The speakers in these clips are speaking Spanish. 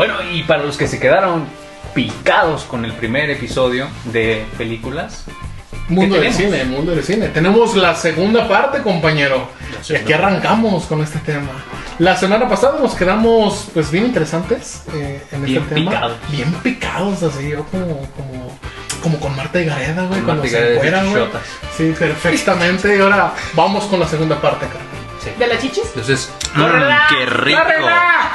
Bueno, y para los que se quedaron picados con el primer episodio de películas, Mundo ¿Qué del cine, mundo del cine. Tenemos la segunda parte, compañero. Y aquí arrancamos con este tema. La semana pasada nos quedamos, pues, bien interesantes eh, en Bien este tema. picados. Bien picados, así, yo como, como, como con Marta y Gareda, güey, cuando se güey. Sí, perfectamente. Y ahora vamos con la segunda parte, cara. ¿De las chichis? entonces. ¡Mmm, qué rico! ¡Córrela!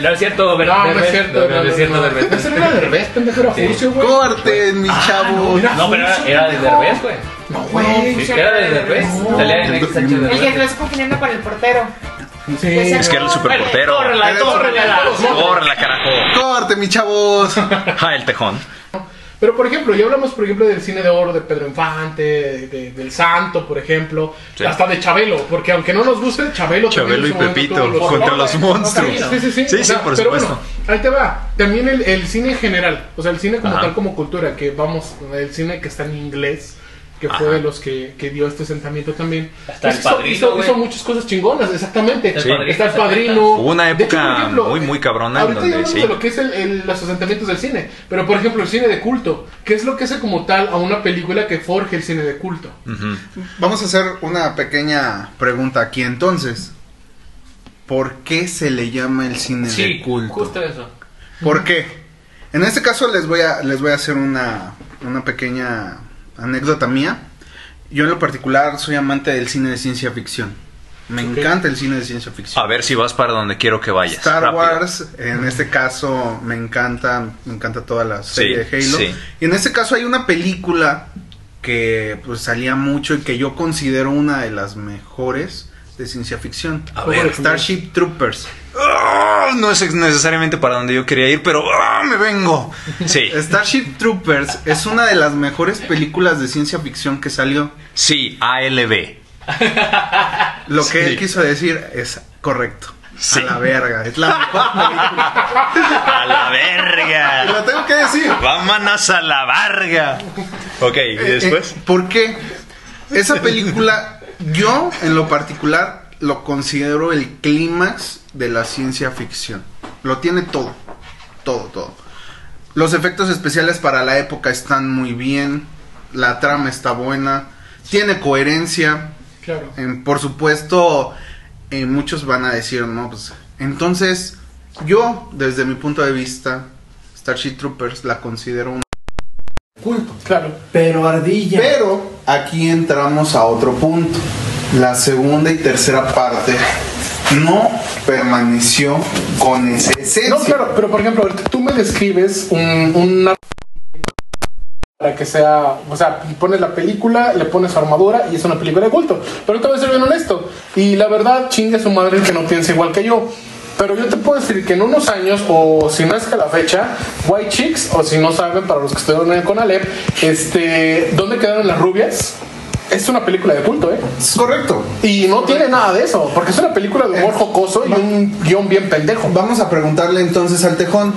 No es cierto, Ver- No, no es cierto. No, no es cierto, Derbez. Ese era de Derbez, pendejo, era Sí. Furcio, güey. ¡Corten, mis chavos! mira. No, pero era, era de Derbez, güey. No, güey. Sí, era de Derbez. No. Salía en Sánchez El que lo está confundiendo con el portero. Sí. Es que era el superportero. ¡Córrela, córrela! ¡Córrela, carajo! ¡Corte, mis chavos! ¡Ja, el tejón! Pero por ejemplo, ya hablamos por ejemplo del cine de oro de Pedro Infante, de- de- del Santo, por ejemplo, Sí. hasta de Chabelo, porque aunque no nos guste, Chabelo Chabelo y Pepito los- contra los monstruos. Sí, sí, sí. Sí, o sí, por pero supuesto. bueno, ahí te va. También el, el cine en general, o sea, el cine como Ajá. tal como cultura, que vamos, el cine que está en inglés, que fue Ajá. de los que, que dio este asentamiento también. Hasta El hizo- Padrino, hizo, hizo muchas cosas chingonas, exactamente. El Sí. Padrino, Está el ¿se padrino. Hubo una hecho, época por ejemplo, muy, muy cabrona en Ahorita ya donde hablamos sí. de lo que es el- el- los asentamientos del cine, pero por ejemplo el cine de culto, ¿qué es lo que hace como tal a una película que forje el cine de culto? Ujú. Vamos a hacer una pequeña pregunta aquí entonces. ¿Por qué se le llama el cine Sí, de culto? justo eso. ¿Por qué? En este caso les voy a, les voy a hacer una, una pequeña anécdota mía. Yo en lo particular soy amante del cine de ciencia ficción. Me encanta el cine de ciencia ficción. A ver si vas para donde quiero que vayas. Star Rápido. Wars, en este caso me encanta, me encanta toda la serie Sí, de Halo. sí. Y en este caso hay una película que pues salía mucho y que yo considero una de las mejores de ciencia ficción. A ver. Starship Troopers. Ah, no es necesariamente para donde yo quería ir, pero ah, me vengo. Sí, Starship Troopers es una de las mejores películas de ciencia ficción que salió. sí, ALB. Lo que Sí. él quiso decir es correcto. Sí. A la verga, es la mejor película. A la verga. lo tengo que decir. Vámonos a la verga. Ok, ¿y después? Eh, ¿Por qué? Esa película, yo en lo particular lo considero el clímax de la ciencia ficción. Lo tiene todo, todo, todo. Los efectos especiales para la época están muy bien, la trama está buena, tiene coherencia. Claro. En- por supuesto, eh, muchos van a decir, no, pues entonces yo, desde mi punto de vista, Starship Troopers la considero un culto. Claro. Pero ardilla. Pero aquí entramos a otro punto. La segunda y tercera parte no permaneció con esa esencia. No, claro, pero por ejemplo, tú me describes un, una para que sea, o sea, pones la película, le pones su armadura y es una película de culto. Pero te voy a ser bien honesto. Y la verdad, chingue a su madre que no piensa igual que yo. Pero yo te puedo decir que en unos años, o si no es que la fecha, White Chicks, o si no saben, para los que estuvieron con Alep, este, ¿dónde quedaron las rubias? Es una película de culto, ¿eh? Es correcto. Y no tiene nada de eso, porque es una película de humor jocoso y un guion bien pendejo. Vamos a preguntarle entonces al tejón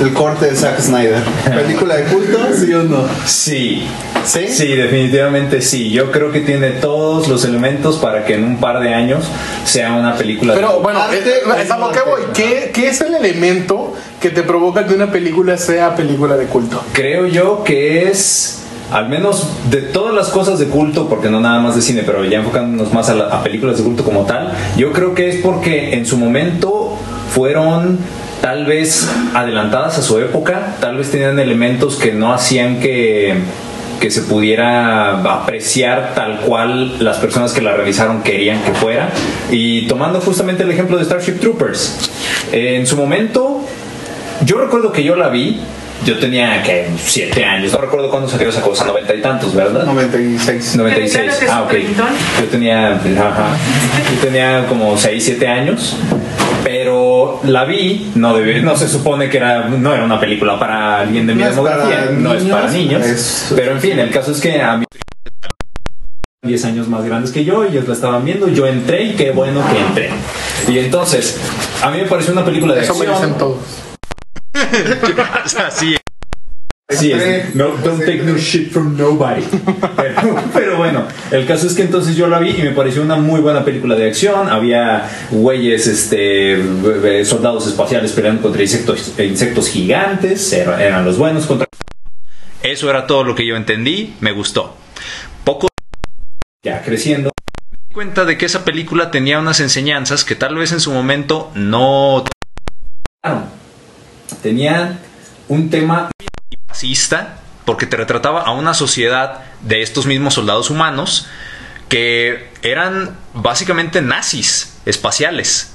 el corte de Zack Snyder. ¿Película de culto? ¿Sí o no? Sí. ¿Sí? Sí, definitivamente sí. Yo creo que tiene todos los elementos para que en un par de años sea una película. de- Pero bueno, Arte o es a lo que voy. ¿Qué, qué es el elemento que te provoca que una película sea película de culto? Creo yo que es, al menos de todas las cosas de culto, porque no nada más de cine, pero ya enfocándonos más a, la- películas de culto como tal, yo creo que es porque en su momento fueron tal vez adelantadas a su época, tal vez tenían elementos que no hacían que que se pudiera apreciar tal cual las personas que la realizaron querían que fuera. Y tomando justamente el ejemplo de Starship Troopers, en su momento yo recuerdo que yo la vi. Yo tenía que siete años, no recuerdo cuándo salió esa cosa, noventa y tantos, ¿verdad? 96. 96. Claro que Ah, ok. es. Yo tenía, ajá, yo tenía como 6, 7 años, pero la vi, no debe- no se supone que era, no era una película para alguien de mi No es demografía, para no es para niños, es- pero en fin, el caso es que a mí 10 años más grandes que yo, ellos la estaban viendo, yo entré y qué bueno que entré. Y entonces, a mí me pareció una película de Eso me acción. dicen todos. Así Sí, es, no, don't take no shit from nobody. Pero, pero bueno, el caso es que entonces yo la vi y me pareció una muy buena película de acción. Había güeyes, este, eh, soldados espaciales peleando contra insectos, insectos gigantes, era- eran los buenos contra... Eso era todo lo que yo entendí, me gustó. Poco Ya creciendo. me di cuenta de que esa película tenía unas enseñanzas que tal vez en su momento no Tenían un tema fascista, porque te retrataba a una sociedad de estos mismos soldados humanos que eran básicamente nazis espaciales.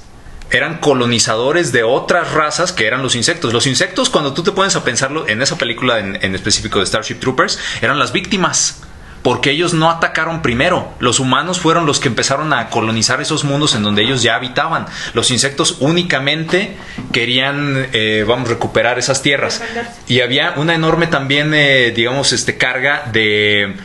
Eran colonizadores de otras razas que eran los insectos. Los insectos, cuando tú te pones a pensarlo en esa película en, en específico de Starship Troopers, eran las víctimas. Porque ellos no atacaron primero. Los humanos fueron los que empezaron a colonizar esos mundos en donde ellos ya habitaban. Los insectos únicamente querían, eh, vamos, recuperar esas tierras. Y había una enorme también, eh, digamos, este carga de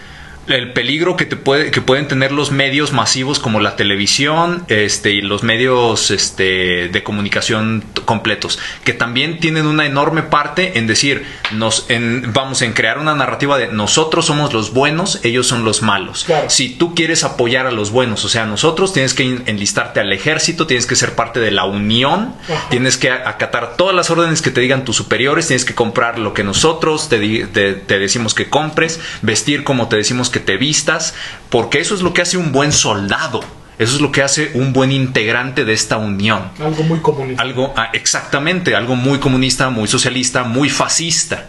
el peligro que te puede que pueden tener los medios masivos como la televisión este y los medios este de comunicación completos que también tienen una enorme parte en decir nos en, vamos en crear una narrativa de nosotros somos los buenos ellos son los malos Claro. si tú quieres apoyar a los buenos o sea nosotros tienes que en- enlistarte al ejército tienes que ser parte de la unión Ajá. tienes que acatar todas las órdenes que te digan tus superiores, tienes que comprar lo que nosotros te, te- te decimos que compres, vestir como te decimos que te vistas, porque eso es lo que hace un buen soldado, eso es lo que hace un buen integrante de esta unión. Algo muy comunista. Algo, ah, exactamente, algo muy comunista, muy socialista, muy fascista.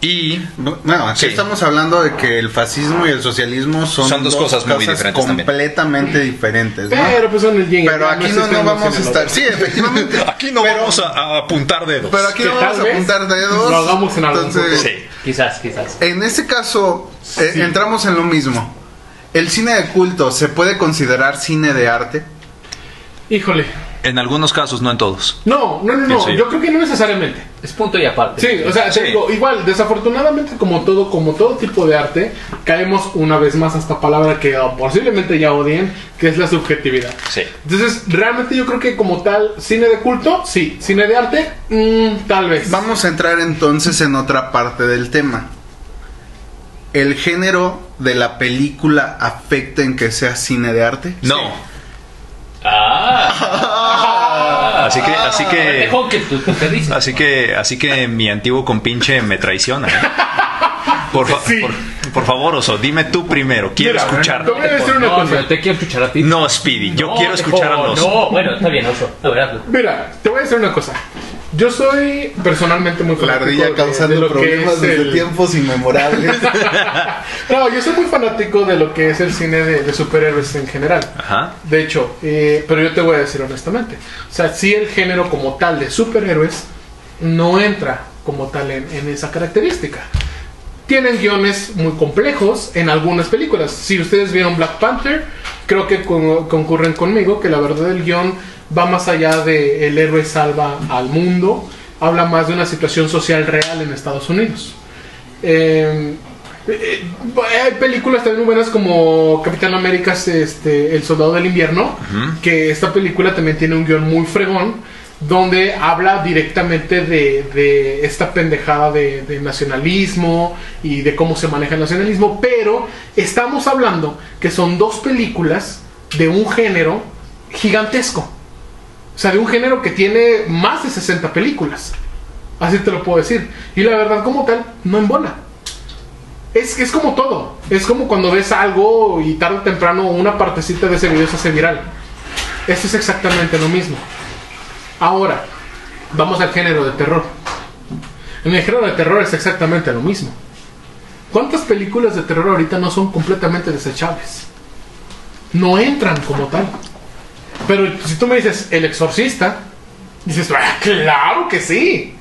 Y Bueno, aquí Sí. estamos hablando de que el fascismo y el socialismo son, Son dos cosas muy diferentes también. completamente diferentes. ¿no? Pero pues son el yin y el Pero aquí no, vamos a estar. Sí, efectivamente. aquí no Pero- vamos a, a apuntar dedos. Pero aquí no vamos a apuntar dedos. lo hagamos en algún Entonces. Sí. Quizás, quizás. en este caso, eh, entramos en lo mismo. ¿El cine de culto se puede considerar cine de arte? Híjole. En algunos casos, no en todos. No, no, no, no. Yo. Creo que no necesariamente. Es punto y aparte. Sí, o sea, te Sí. digo, igual, desafortunadamente, como todo, como todo tipo de arte, caemos una vez más a esta palabra que oh, posiblemente ya odien, que es la subjetividad. Sí. Entonces, realmente yo creo que como tal, cine de culto, sí. Cine de arte, mm, tal vez. Vamos a entrar entonces en otra parte del tema. ¿El género de la película afecta en que sea cine de arte? No. Ah. Así que, así que. Dejó que tú, tú te dices. Así que, así que mi antiguo compinche me traiciona. ¿eh? Por, fa- Sí. por, por favor, Oso, dime tú primero. Quiero Mira, escuchar. te voy a decir una no, cosa. pero te quiero escuchar a ti. No, Speedy, yo No, quiero escuchar a los. No, bueno, está bien, Oso. Hazlo. Mira, te voy a decir una cosa. Yo soy personalmente muy La fanático ardilla de- causando de lo que problemas es desde el- tiempos inmemorables. No, yo soy muy fanático de lo que es el cine de, de superhéroes en general. Ajá. De hecho, eh, pero yo te voy a decir honestamente. O sea, si el género como tal de superhéroes no entra como tal en, en esa característica. Tienen guiones muy complejos en algunas películas. Si ustedes vieron Black Panther, creo que con- concurren conmigo que la verdad el guion va más allá de el héroe salva al mundo. Habla más de una situación social real en Estados Unidos. Eh, eh, hay películas también muy buenas como Capitán América, este, El Soldado del Invierno, que esta película también tiene un guion muy fregón, donde habla directamente de, esta pendejada de, de nacionalismo y de cómo se maneja el nacionalismo, pero estamos hablando que son dos películas de un género gigantesco. O sea, de un género que tiene más de 60 películas. Así te lo puedo decir. Y la verdad, como tal, no embona. Es, es como todo. Es como cuando ves algo y tarde o temprano una partecita de ese video se hace viral. Esto es exactamente lo mismo. Ahora, vamos al género de terror. En el género de terror es exactamente lo mismo. ¿Cuántas películas de terror ahorita no son completamente desechables? No entran como tal. Pero si tú me dices El Exorcista, dices, "Ah, claro que sí.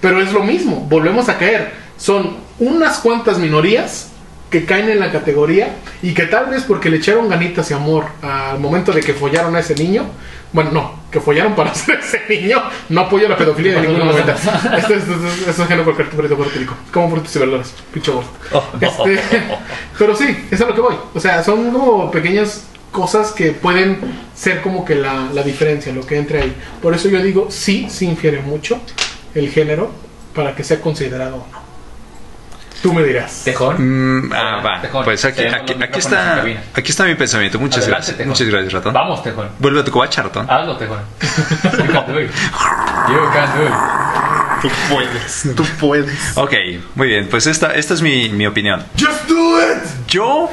Pero es lo mismo, volvemos a caer. Son unas cuantas minorías que caen en la categoría y que tal vez porque le echaron ganitas y amor al momento de que follaron a ese niño, bueno, no, que follaron para hacer ese niño, no apoyo la pedofilia de ninguna manera. Esto es, esto cualquier perrito cortílico, como frutas y verduras, pinche gordo. Este, pero sí, es a lo que voy. O sea, son como pequeñas cosas que pueden ser como que la, la diferencia, lo que entre ahí. Por eso yo digo, sí, sí infiere mucho el género para que sea considerado o no. Tú me dirás. Tejón. Mm, ah, va. Tejón, Pues aquí, aquí, está, aquí está mi pensamiento. Muchas Adelante, gracias. Tejón. Muchas gracias, ratón. Vamos, Tejón. Vuelve a tu covacha, ratón. Hazlo, Tejón. You can do it. You can do it. Tú puedes. Tú puedes. Ok, muy bien. Pues esta, esta es mi, mi opinión. Just do it. Yo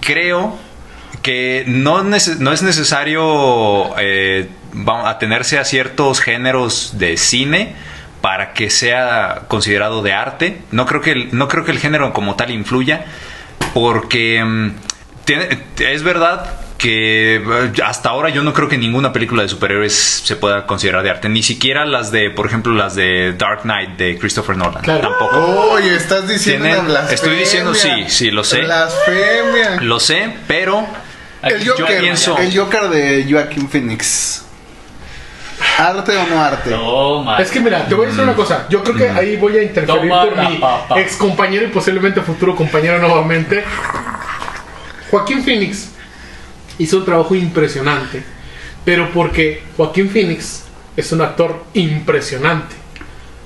creo que no, es necesario eh, atenerse a ciertos géneros de cine para que sea considerado de arte. No creo que el, no creo que el género como tal influya, porque mm, tiene- es verdad que eh, hasta ahora yo no creo que ninguna película de superhéroes se pueda considerar de arte, ni siquiera las de, por ejemplo, las de Dark Knight de Christopher Nolan, Claro. tampoco. Oye, estás diciendo Tienen- una blasfemia. estoy diciendo sí, sí, lo sé. Blasfemia. Lo sé, pero El yo Joker, pienso- el Joker de Joaquin Phoenix. ¿Arte o no arte? Toma. Es que mira, te voy a decir una cosa. Yo creo que ahí voy a interferir Toma con la mi papa. ex compañero y posiblemente futuro compañero nuevamente. Joaquín Phoenix hizo un trabajo impresionante, pero porque Joaquín Phoenix es un actor impresionante.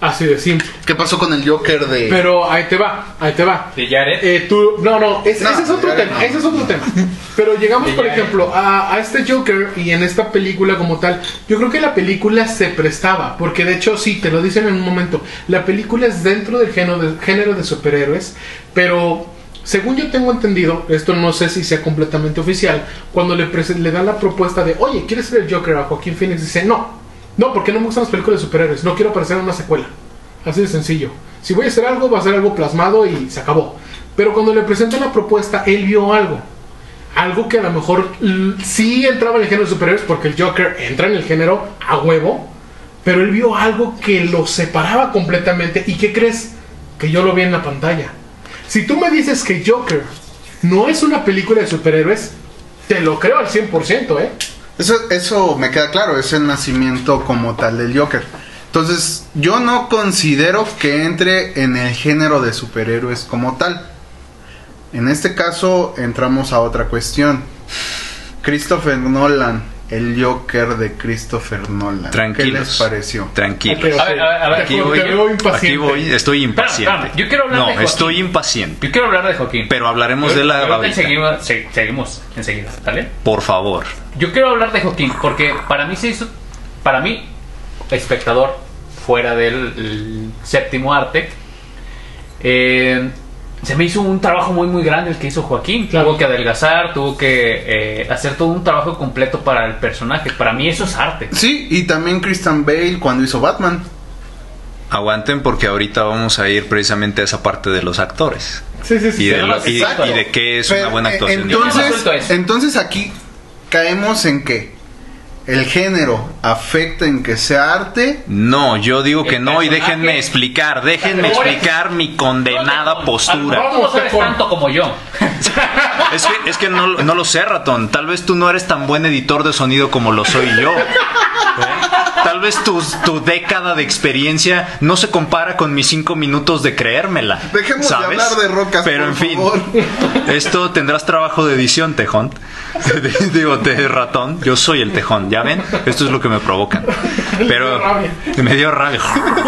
Así de simple. ¿Qué pasó con el Joker de.? Pero ahí te va, ahí te va. ¿De Jared? Eh, tú, no, no, es- No, ese es otro tema, no. ese es otro tema. Pero llegamos, por ejemplo, a, a este Joker y en esta película como tal, yo creo que la película se prestaba, porque de hecho sí, te lo dicen en un momento, la película es dentro del género de, género de superhéroes, pero según yo tengo entendido, esto no sé si sea completamente oficial, cuando le, le dan la propuesta de, oye, ¿quieres ser el Joker a Joaquín Phoenix? Dice, no, no, porque no me gustan las películas de superhéroes, no quiero aparecer en una secuela. Así de sencillo. Si voy a hacer algo, va a ser algo plasmado y se acabó. Pero cuando le presentan la propuesta, él vio algo. Algo que a lo mejor sí entraba en el género de superhéroes, porque el Joker entra en el género a huevo. Pero él vio algo que lo separaba completamente. ¿Y qué crees? Que yo lo vi en la pantalla. Si tú me dices que Joker no es una película de superhéroes, te lo creo al 100%, ¿eh? Eso, eso me queda claro, es el nacimiento como tal del Joker. Entonces, yo no considero que entre en el género de superhéroes como tal. En este caso, entramos a otra cuestión. Christopher Nolan, el Joker de Christopher Nolan. Tranquilos. ¿Qué les pareció? Tranquilos. Ok, A ver, a ver, a ver, Te- Aquí voy, aquí voy, estoy impaciente. espérame, yo quiero hablar no, de Joaquín. estoy impaciente. Yo quiero hablar de Joaquín. Pero hablaremos Yo- de la seguimos, se- seguimos enseguida, ¿vale? Por favor. Yo quiero hablar de Joaquín porque para mí se hizo, para mí, espectador fuera del el séptimo arte, eh, se me hizo un trabajo muy muy grande el que hizo Joaquín. Claro. Tuvo que adelgazar, tuvo que eh, hacer todo un trabajo completo para el personaje. Para mí eso es arte. Sí, y también Christian Bale cuando hizo Batman. Aguanten porque ahorita vamos a ir precisamente a esa parte de los actores. Sí, sí, sí. Y de, sí. lo- y- Exacto. y de qué es una buena eh, actuación. Entonces, entonces aquí caemos en que el género afecta en que sea arte. No, yo digo que no y déjenme explicar, déjenme explicar mi condenada postura. no Tejón. tanto como yo. Es que, es que no, no lo sé, ratón. Tal vez tú no eres tan buen editor de sonido como lo soy yo. ¿Eh? Tal vez tu, tu década de experiencia no se compara con mis cinco minutos de creérmela. Dejemos de hablar de rocas, Pero por en fin, favor. esto tendrás trabajo de edición, tejón. Digo, de ratón. Yo soy el tejón, ¿ya ven? Esto es lo que me provoca. Pero me dio rabia.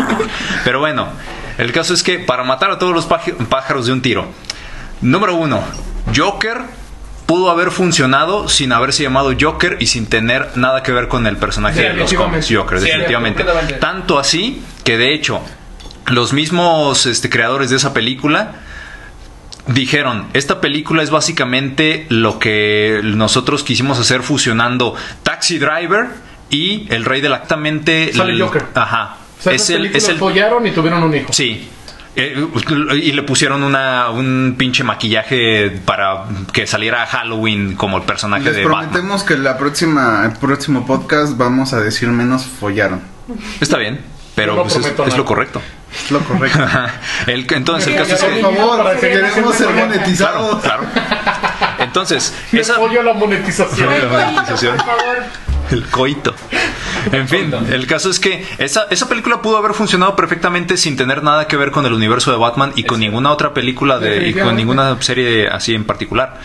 Pero bueno, el caso es que para matar a todos los pájaros de un tiro. Número uno, Joker pudo haber funcionado sin haberse llamado Joker y sin tener nada que ver con el personaje de los cómics. Joker, definitivamente. Tanto así que de hecho los mismos este, creadores de esa película dijeron, esta película es básicamente lo que nosotros quisimos hacer fusionando Taxi Driver y El Rey del Actamente. Sale Joker. Ajá. O sea, es el, es el, follaron y tuvieron un hijo. Sí. Eh, y le pusieron una, un pinche maquillaje para que saliera a Halloween como el personaje Les de Batman. prometemos que la próxima, el próximo podcast vamos a decir menos follaron. Está bien, pero no pues, es, es lo correcto. Es lo correcto. El- entonces, el caso es que... Por favor, queremos ser monetizados. Claro. Entonces, Me esa... apoyo a la monetización. La monetización. Por favor. El coito. En fin, el caso es que esa, esa película pudo haber funcionado perfectamente sin tener nada que ver con el universo de Batman y con ninguna otra película de, y con ninguna serie así en particular.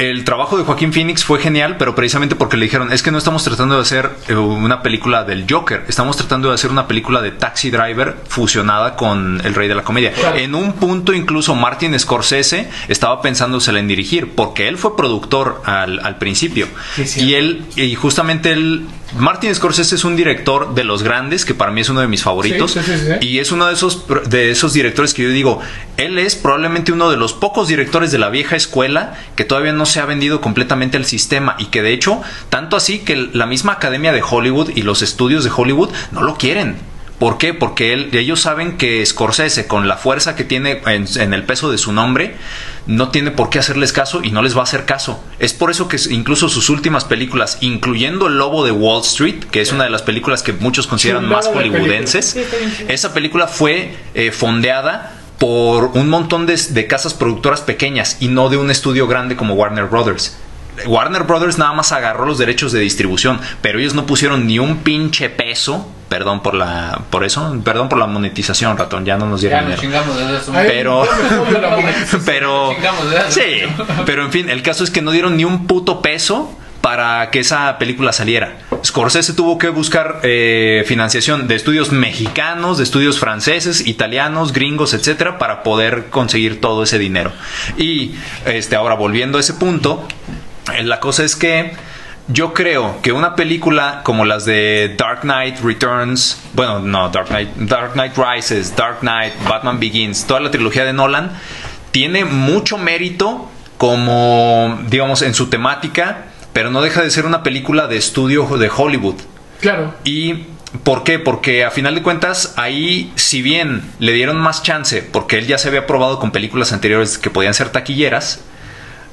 El trabajo de Joaquín Phoenix fue genial, pero precisamente porque le dijeron, es que no estamos tratando de hacer eh, una película del Joker, estamos tratando de hacer una película de Taxi Driver fusionada con El Rey de la Comedia. Claro. En un punto incluso Martin Scorsese estaba pensándosela en dirigir, porque él fue productor al, al principio. Sí, sí. y él, y justamente él, Martin Scorsese es un director de los grandes, que para mí es uno de mis favoritos, Sí, sí, sí, sí. y es uno de esos, de esos directores que yo digo, él es probablemente uno de los pocos directores de la vieja escuela que todavía no se ha vendido completamente al sistema y que de hecho, tanto así que la misma academia de Hollywood y los estudios de Hollywood no lo quieren. ¿Por qué? Porque él- ellos saben que Scorsese, con la fuerza que tiene en, en el peso de su nombre, no tiene por qué hacerles caso y no les va a hacer caso. Es por eso que incluso sus últimas películas, incluyendo El Lobo de Wall Street, que es una de las películas que muchos consideran más hollywoodenses, esa película fue eh, fondeada por un montón de, de casas productoras pequeñas y no de un estudio grande como Warner Brothers. Warner Brothers nada más agarró los derechos de distribución, pero ellos no pusieron ni un pinche peso. Perdón por la, por eso, perdón por la monetización, ratón, ya no nos dieron dinero. chingamos de eso. Ay, Pero, pero, Chingamos de eso. sí, pero en fin, el caso es que no dieron ni un puto peso para que esa película saliera. Scorsese tuvo que buscar eh, financiación de estudios mexicanos, de estudios franceses, italianos, gringos, etcétera, para poder conseguir todo ese dinero. Y este, ahora volviendo a ese punto, la cosa es que yo creo que una película como las de Dark Knight Returns, bueno, no, Dark Knight, Dark Knight Rises, Dark Knight, Batman Begins, toda la trilogía de Nolan, tiene mucho mérito como, digamos, en su temática, pero no deja de ser una película de estudio de Hollywood. Claro. ¿Y por qué? Porque a final de cuentas, ahí, si bien le dieron más chance, porque él ya se había probado con películas anteriores que podían ser taquilleras,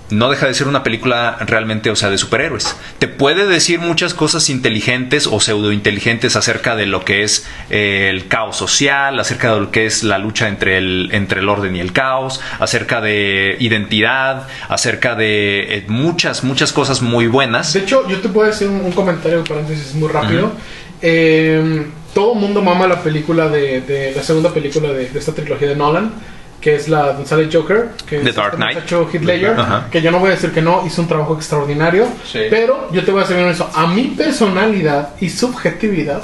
no deja de ser una película realmente, o sea, de superhéroes. Te puede decir muchas cosas inteligentes o pseudo inteligentes acerca de lo que es eh, el caos social, acerca de lo que es la lucha entre el, entre el orden y el caos, acerca de identidad, acerca de eh, muchas, muchas cosas muy buenas. De hecho, yo te puedo decir un, un comentario, paréntesis, muy rápido. Eh, todo el mundo mama la película de, de la segunda película de, de esta trilogía de Nolan, que es la donde sale Joker, que The es Dark este Knight. muchacho Heath Ledger, Ajá. que yo no voy a decir que no, hizo un trabajo extraordinario, Sí. pero yo te voy a decir eso, a mi personalidad y subjetividad,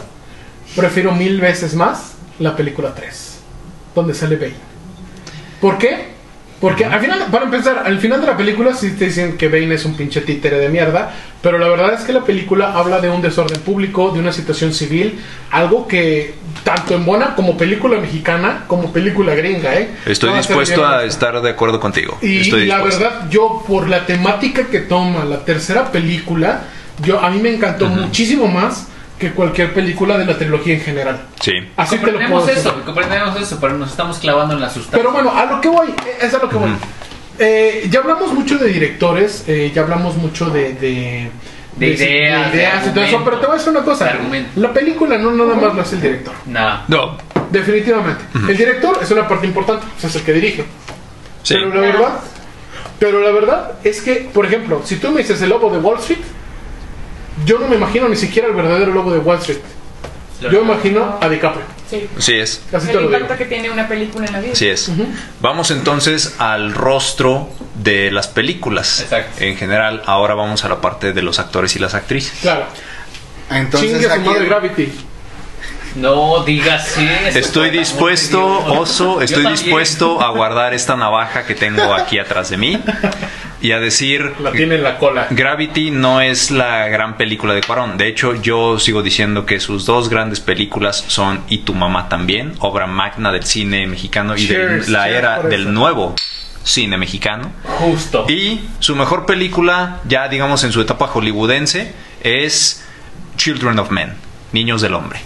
prefiero mil veces más la película 3, donde sale Bane. ¿Por qué? Porque al final, para empezar, al final de la película sí te dicen que Bane es un pinche títere de mierda, pero la verdad es que la película habla de un desorden público, de una situación civil, algo que tanto en buena como película mexicana, como película gringa, ¿eh? Estoy No dispuesto a honesto. estar de acuerdo contigo. Y, Estoy y la verdad, yo por la temática que toma la tercera película, yo a mí me encantó muchísimo más que cualquier película de la trilogía en general. Sí. Así te lo puedo decir. eso, comprendemos eso, pero nos estamos clavando en la sustancia. Pero bueno, a lo que voy, es a lo que voy. Eh, ya hablamos mucho de directores, eh, ya hablamos mucho de, de, De ideas, de ideas y todo eso, pero te voy a decir una cosa: De la película no nada más lo hace el director, No. No. definitivamente. El director es una parte importante, pues es el que dirige. Sí. Pero la verdad, pero la verdad es que, por ejemplo, si tú me dices el lobo de Wall Street, yo no me imagino ni siquiera el verdadero lobo de Wall Street. Yo me imagino a DiCaprio. Sí. Sí es. Así te El impacto que tiene una película en la vida. Sí es. Vamos entonces al rostro de las películas. Exacto. En general, ahora vamos a la parte de los actores y las actrices. Claro. Entonces Chingue su aquí madre Gravity. No digas eso. Estoy dispuesto, oso, estoy dispuesto a guardar esta navaja que tengo aquí atrás de mí y a decir La tiene en la cola. Gravity no es la gran película de Cuarón. De hecho, yo sigo diciendo que sus dos grandes películas son Y tu mamá también, obra magna del cine mexicano y de la era del nuevo cine mexicano. Justo. Y su mejor película, ya digamos en su etapa hollywoodense, es Children of Men, Niños del Hombre,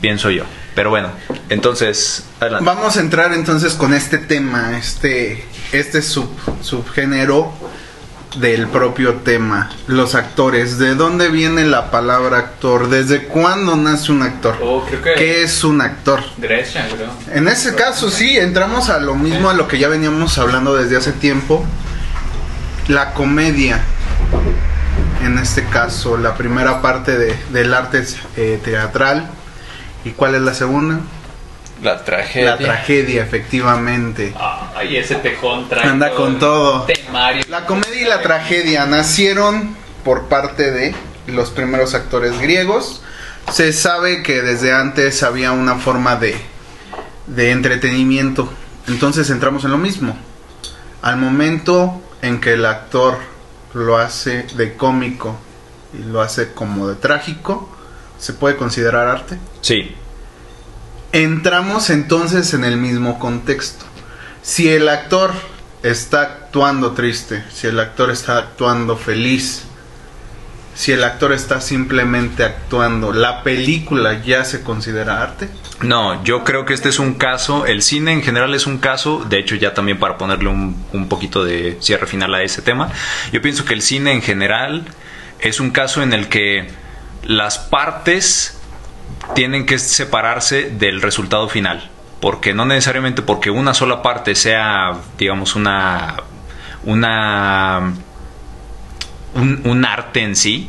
pienso yo. Pero bueno, entonces, adelante. Vamos a entrar entonces con este tema, este, este sub, subgénero del propio tema, los actores. ¿De dónde viene la palabra actor? ¿Desde cuándo nace un actor? Oh, creo que- ¿Qué es un actor? Gresham, creo. En ese caso sí, entramos a lo mismo a lo que ya veníamos hablando desde hace tiempo. La comedia, en este caso, la primera parte de- del arte eh, teatral. ¿Y cuál es la segunda? La tragedia. La tragedia, efectivamente. Ay, ese tejón trae. Anda con todo. Te Mario. La comedia y la tragedia nacieron por parte de los primeros actores griegos. Se sabe que desde antes había una forma de, de entretenimiento. Entonces entramos en lo mismo. Al momento en que el actor lo hace de cómico y lo hace como de trágico, ¿se puede considerar arte? Sí. Entramos entonces en el mismo contexto. Si el actor está actuando triste, si el actor está actuando feliz, si el actor está simplemente actuando, ¿la película ya se considera arte? No, yo creo que este es un caso, el cine en general es un caso, de hecho ya también para ponerle un, un poquito de cierre final a ese tema, yo pienso que el cine en general es un caso en el que las partes tienen que separarse del resultado final, porque no necesariamente porque una sola parte sea, digamos, una una un, un arte en sí,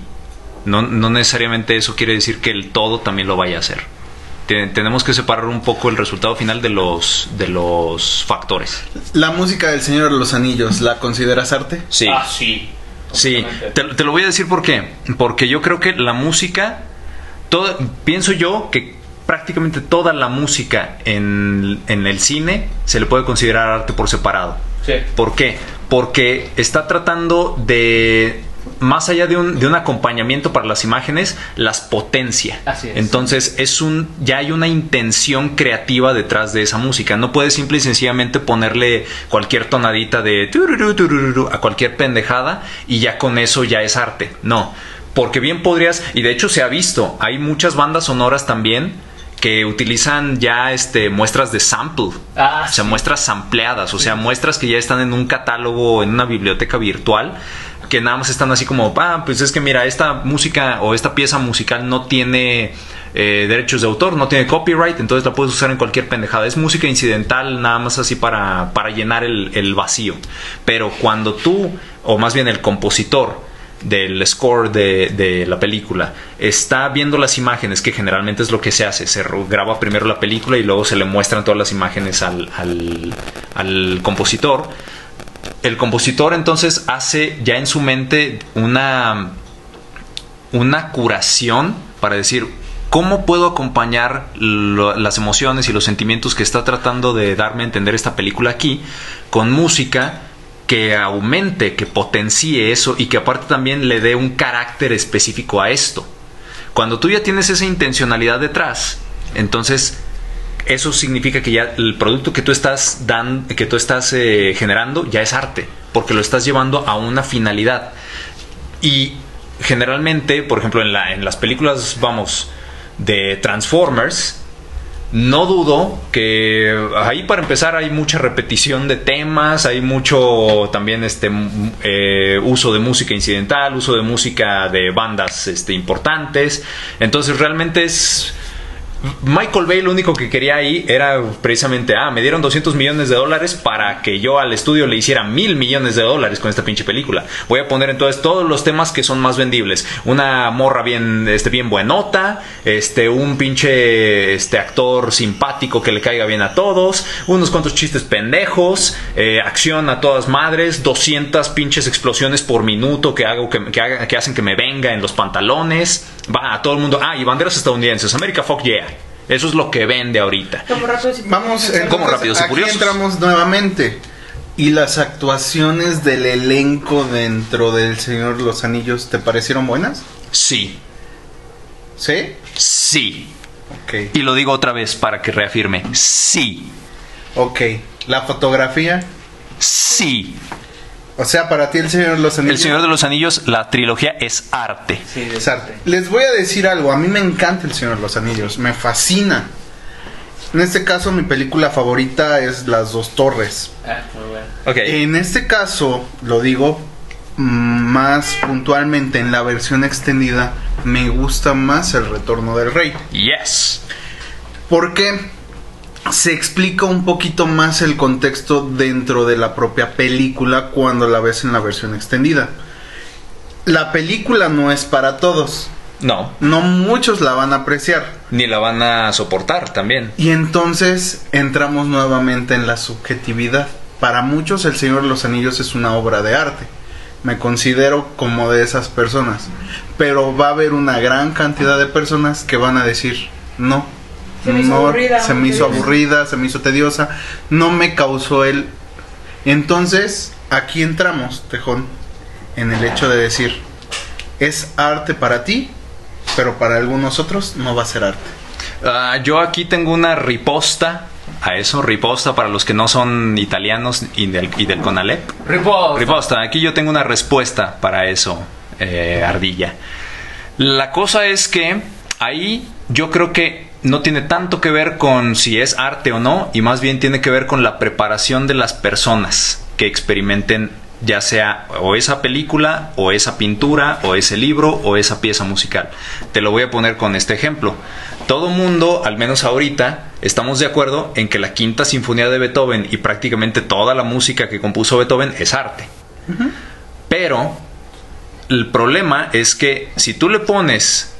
no, no necesariamente eso quiere decir que el todo también lo vaya a hacer. Te- Tenemos que separar un poco el resultado final de los de los factores. La música del Señor de los Anillos, ¿la consideras arte? Sí. Ah, sí. Sí, te, te lo voy a decir por qué. Porque yo creo que la música, todo, pienso yo que prácticamente toda la música en, en el cine se le puede considerar arte por separado. Sí. ¿Por qué? Porque está tratando de, más allá de un, de un acompañamiento para las imágenes, las potencia. Así es. Entonces, es un, ya hay una intención creativa detrás de esa música. No puedes simple y sencillamente ponerle cualquier tonadita de a cualquier pendejada y ya con eso ya es arte. No. Porque bien podrías, y de hecho se ha visto, hay muchas bandas sonoras también que utilizan ya este muestras de sample. Ah, O sea, sí. muestras sampleadas, o sea, muestras que ya están en un catálogo, en una biblioteca virtual, que nada más están así como, ah, pues es que mira, esta música o esta pieza musical no tiene eh, derechos de autor, no tiene copyright, entonces la puedes usar en cualquier pendejada. Es música incidental, nada más así para, para llenar el, el vacío. Pero cuando tú, o más bien el compositor, del score de, de la película está viendo las imágenes, que generalmente es lo que se hace, se graba primero la película y luego se le muestran todas las imágenes al, al, compositor. El compositor entonces hace ya en su mente una, una curación para decir cómo puedo acompañar las emociones y los sentimientos que está tratando de darme a entender esta película aquí con música que aumente, que potencie eso y que aparte también le dé un carácter específico a esto. Cuando tú ya tienes esa intencionalidad detrás, entonces eso significa que ya el producto que tú estás dan, que tú estás eh, generando ya es arte, porque lo estás llevando a una finalidad. Y generalmente, por ejemplo, en, la, en las películas, vamos, de Transformers, no dudo que ahí para empezar hay mucha repetición de temas, hay mucho también este eh, uso de música incidental, uso de música de bandas este, importantes. Entonces realmente es Michael Bay lo único que quería ahí era precisamente, ah, me dieron 200 millones de dólares para que yo al estudio le hiciera mil millones de dólares con esta pinche película. Voy a poner entonces todos los temas que son más vendibles. Una morra bien, este, bien buenota, este, un pinche, este, actor simpático que le caiga bien a todos, unos cuantos chistes pendejos, eh, acción a todas madres, 200 pinches explosiones por minuto que hago, que, que haga- que hacen que me venga en los pantalones. Va a todo el mundo, ah, y banderas estadounidenses, America Fuck Yeah. Eso es lo que vende ahorita. Vamos, entonces, ¿Cómo Rápidos y aquí entramos nuevamente. ¿Y las actuaciones del elenco dentro del Señor los Anillos te parecieron buenas? Sí, ¿Sí? sí. Ok. Y lo digo otra vez para que reafirme. Sí, Ok. ¿La fotografía? sí. O sea, para ti el Señor de los Anillos... El Señor de los Anillos, la trilogía es arte. Sí, de- Exacto. Les voy a decir algo. A mí me encanta el Señor de los Anillos. Me fascina. En este caso, mi película favorita es Las Dos Torres. Ah, muy bueno. Ok. En este caso, lo digo más puntualmente en la versión extendida, me gusta más el Retorno del Rey. Yes. Porque se explica un poquito más el contexto dentro de la propia película cuando la ves en la versión extendida. La película no es para todos. No, No muchos la van a apreciar. ni la van a soportar también. Y entonces entramos nuevamente en la subjetividad. para muchos El Señor de los Anillos es una obra de arte. Me considero como de esas personas. Pero va a haber una gran cantidad de personas que van a decir, no. Se me hizo no, aburrida, se me hizo tediosa". aburrida, se me hizo tediosa, no me causó el... Entonces, aquí entramos, Tejón, en el hecho de decir, es arte para ti, pero para algunos otros no va a ser arte. Ah, yo aquí tengo una riposta a eso, riposta para los que no son italianos y del, y del CONALEP. Riposta. Riposta, aquí yo tengo una respuesta para eso, eh, Ardilla. La cosa es que ahí yo creo que no tiene tanto que ver con si es arte o no, y más bien tiene que ver con la preparación de las personas que experimenten ya sea o esa película, o esa pintura, o ese libro, o esa pieza musical. Te lo voy a poner con este ejemplo. Todo mundo, al menos ahorita, estamos de acuerdo en que la quinta sinfonía de Beethoven y prácticamente toda la música que compuso Beethoven es arte. Pero el problema es que si tú le pones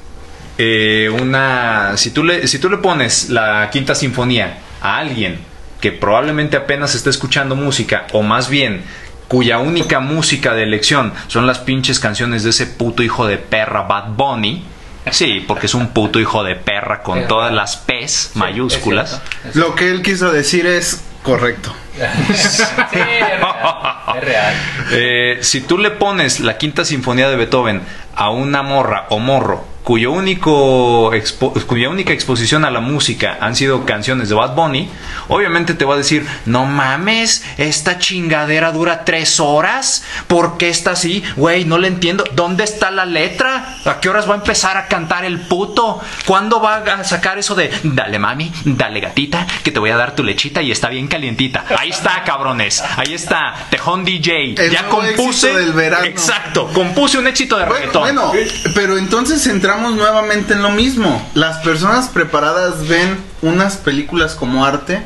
eh, una. Si tú, le, si tú le pones la quinta sinfonía a alguien que probablemente apenas está escuchando música, o más bien cuya única música de elección son las pinches canciones de ese puto hijo de perra Bad Bunny. Sí, porque es un puto hijo de perra con todas las P's mayúsculas. Es cierto, es Lo que él quiso decir es correcto. Eh, si tú le pones la quinta sinfonía de Beethoven a una morra o morro cuyo único cuya única exposición a la música han sido canciones de Bad Bunny, obviamente te va a decir, no mames, esta chingadera dura tres horas, ¿por qué está así? Güey, no le entiendo, ¿dónde está la letra? ¿A qué horas va a empezar a cantar el puto? ¿Cuándo va a sacar eso de, dale mami, dale gatita, que te voy a dar tu lechita y está bien calientita? Ahí está, cabrones, ahí está, Tejón DJ, El ya compuse, éxito del verano. exacto, compuse un éxito de Bueno, reggaetón. bueno, pero entonces entramos nuevamente en lo mismo. Las personas preparadas ven unas películas como arte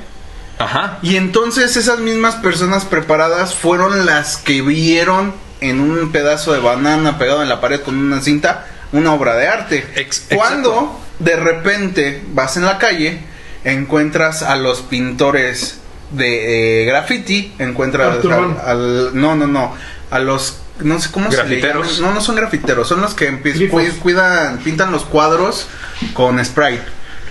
Ajá. y entonces esas mismas personas preparadas fueron las que vieron en un pedazo de banana pegado en la pared con una cinta una obra de arte. Ex- Cuando de repente vas en la calle, encuentras a los pintores de eh, graffiti, encuentras Arturo al, al- no, no, no, a los no sé cómo se le Grafiteros. llaman. No, no son grafiteros, son los que cu- cuidan, pintan los cuadros con spray.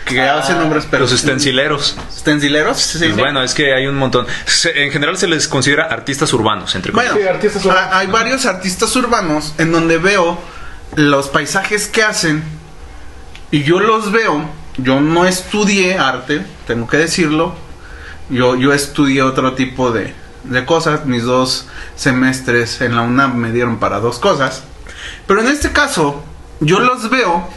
Que hacen nombres, pero Los estencileros. ¿Estencileros? Sí, sí. Bueno, es que hay un montón. Se- en general se les considera artistas urbanos, entre. Bueno, Sí, artistas urbanos. hay varios artistas urbanos en donde veo los paisajes que hacen y yo los veo. Yo no estudié arte, tengo que decirlo. Yo, yo estudié otro tipo de, de cosas. Mis dos semestres en la UNAM me dieron para dos cosas. Pero en este caso, yo los veo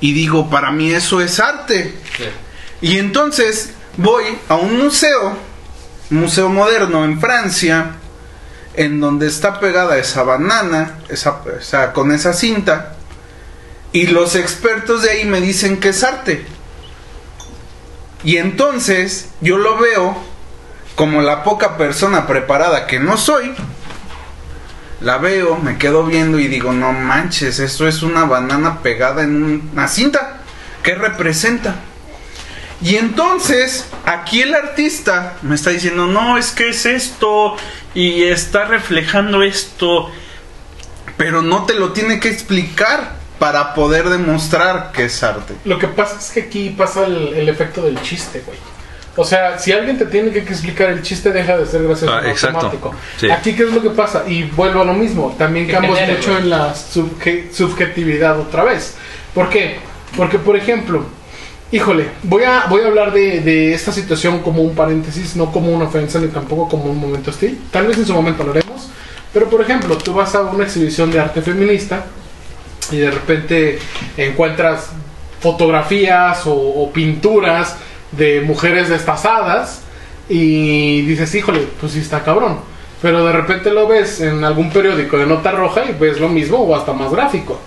y digo, para mí eso es arte. Y entonces voy a un museo, museo moderno en Francia, en donde está pegada esa banana, esa, esa- con esa cinta, y los expertos de ahí me dicen que es arte. Y entonces yo lo veo como la poca persona preparada que no soy. La veo, me quedo viendo y digo, no manches, esto es una banana pegada en una cinta. ¿Qué representa? Y entonces, aquí el artista me está diciendo, no, es que es esto y está reflejando esto, pero no te lo tiene que explicar para poder demostrar que es arte. Lo que pasa es que aquí pasa el, el efecto del chiste, güey. O sea, si alguien te tiene que explicar el chiste, deja de ser gracioso Ah, automático. Sí. Aquí, ¿qué es lo que pasa? Y vuelvo a lo mismo. También cambiamos mucho güey. en la subje- subjetividad otra vez. ¿Por qué? Porque, por ejemplo, híjole, voy a, voy a hablar de, de esta situación como un paréntesis, no como una ofensa ni tampoco como un momento hostil. Tal vez en su momento lo haremos. Pero, por ejemplo, tú vas a una exhibición de arte feminista y de repente encuentras fotografías o, pinturas de mujeres destazadas y dices, híjole, pues sí está cabrón. Pero de repente lo ves en algún periódico de nota roja y ves lo mismo o hasta más gráfico.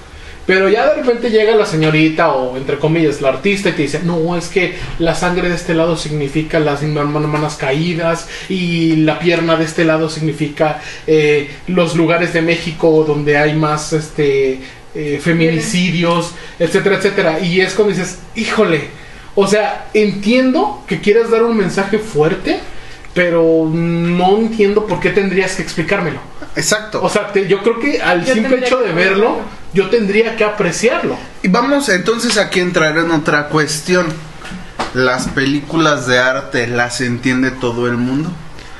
Pero ya de repente llega la señorita o entre comillas la artista y te dice, no, es que la sangre de este lado significa las hermanas caídas y la pierna de este lado significa eh, los lugares de México donde hay más este eh, feminicidios, etcétera, etcétera. Y es cuando dices, híjole, o sea, entiendo que quieras dar un mensaje fuerte, pero no entiendo por qué tendrías que explicármelo. Exacto. O sea, te- yo creo que al Yo simple hecho de verlo, yo tendría que apreciarlo. Y vamos entonces aquí a entrar en otra cuestión. ¿Las películas de arte las entiende todo el mundo?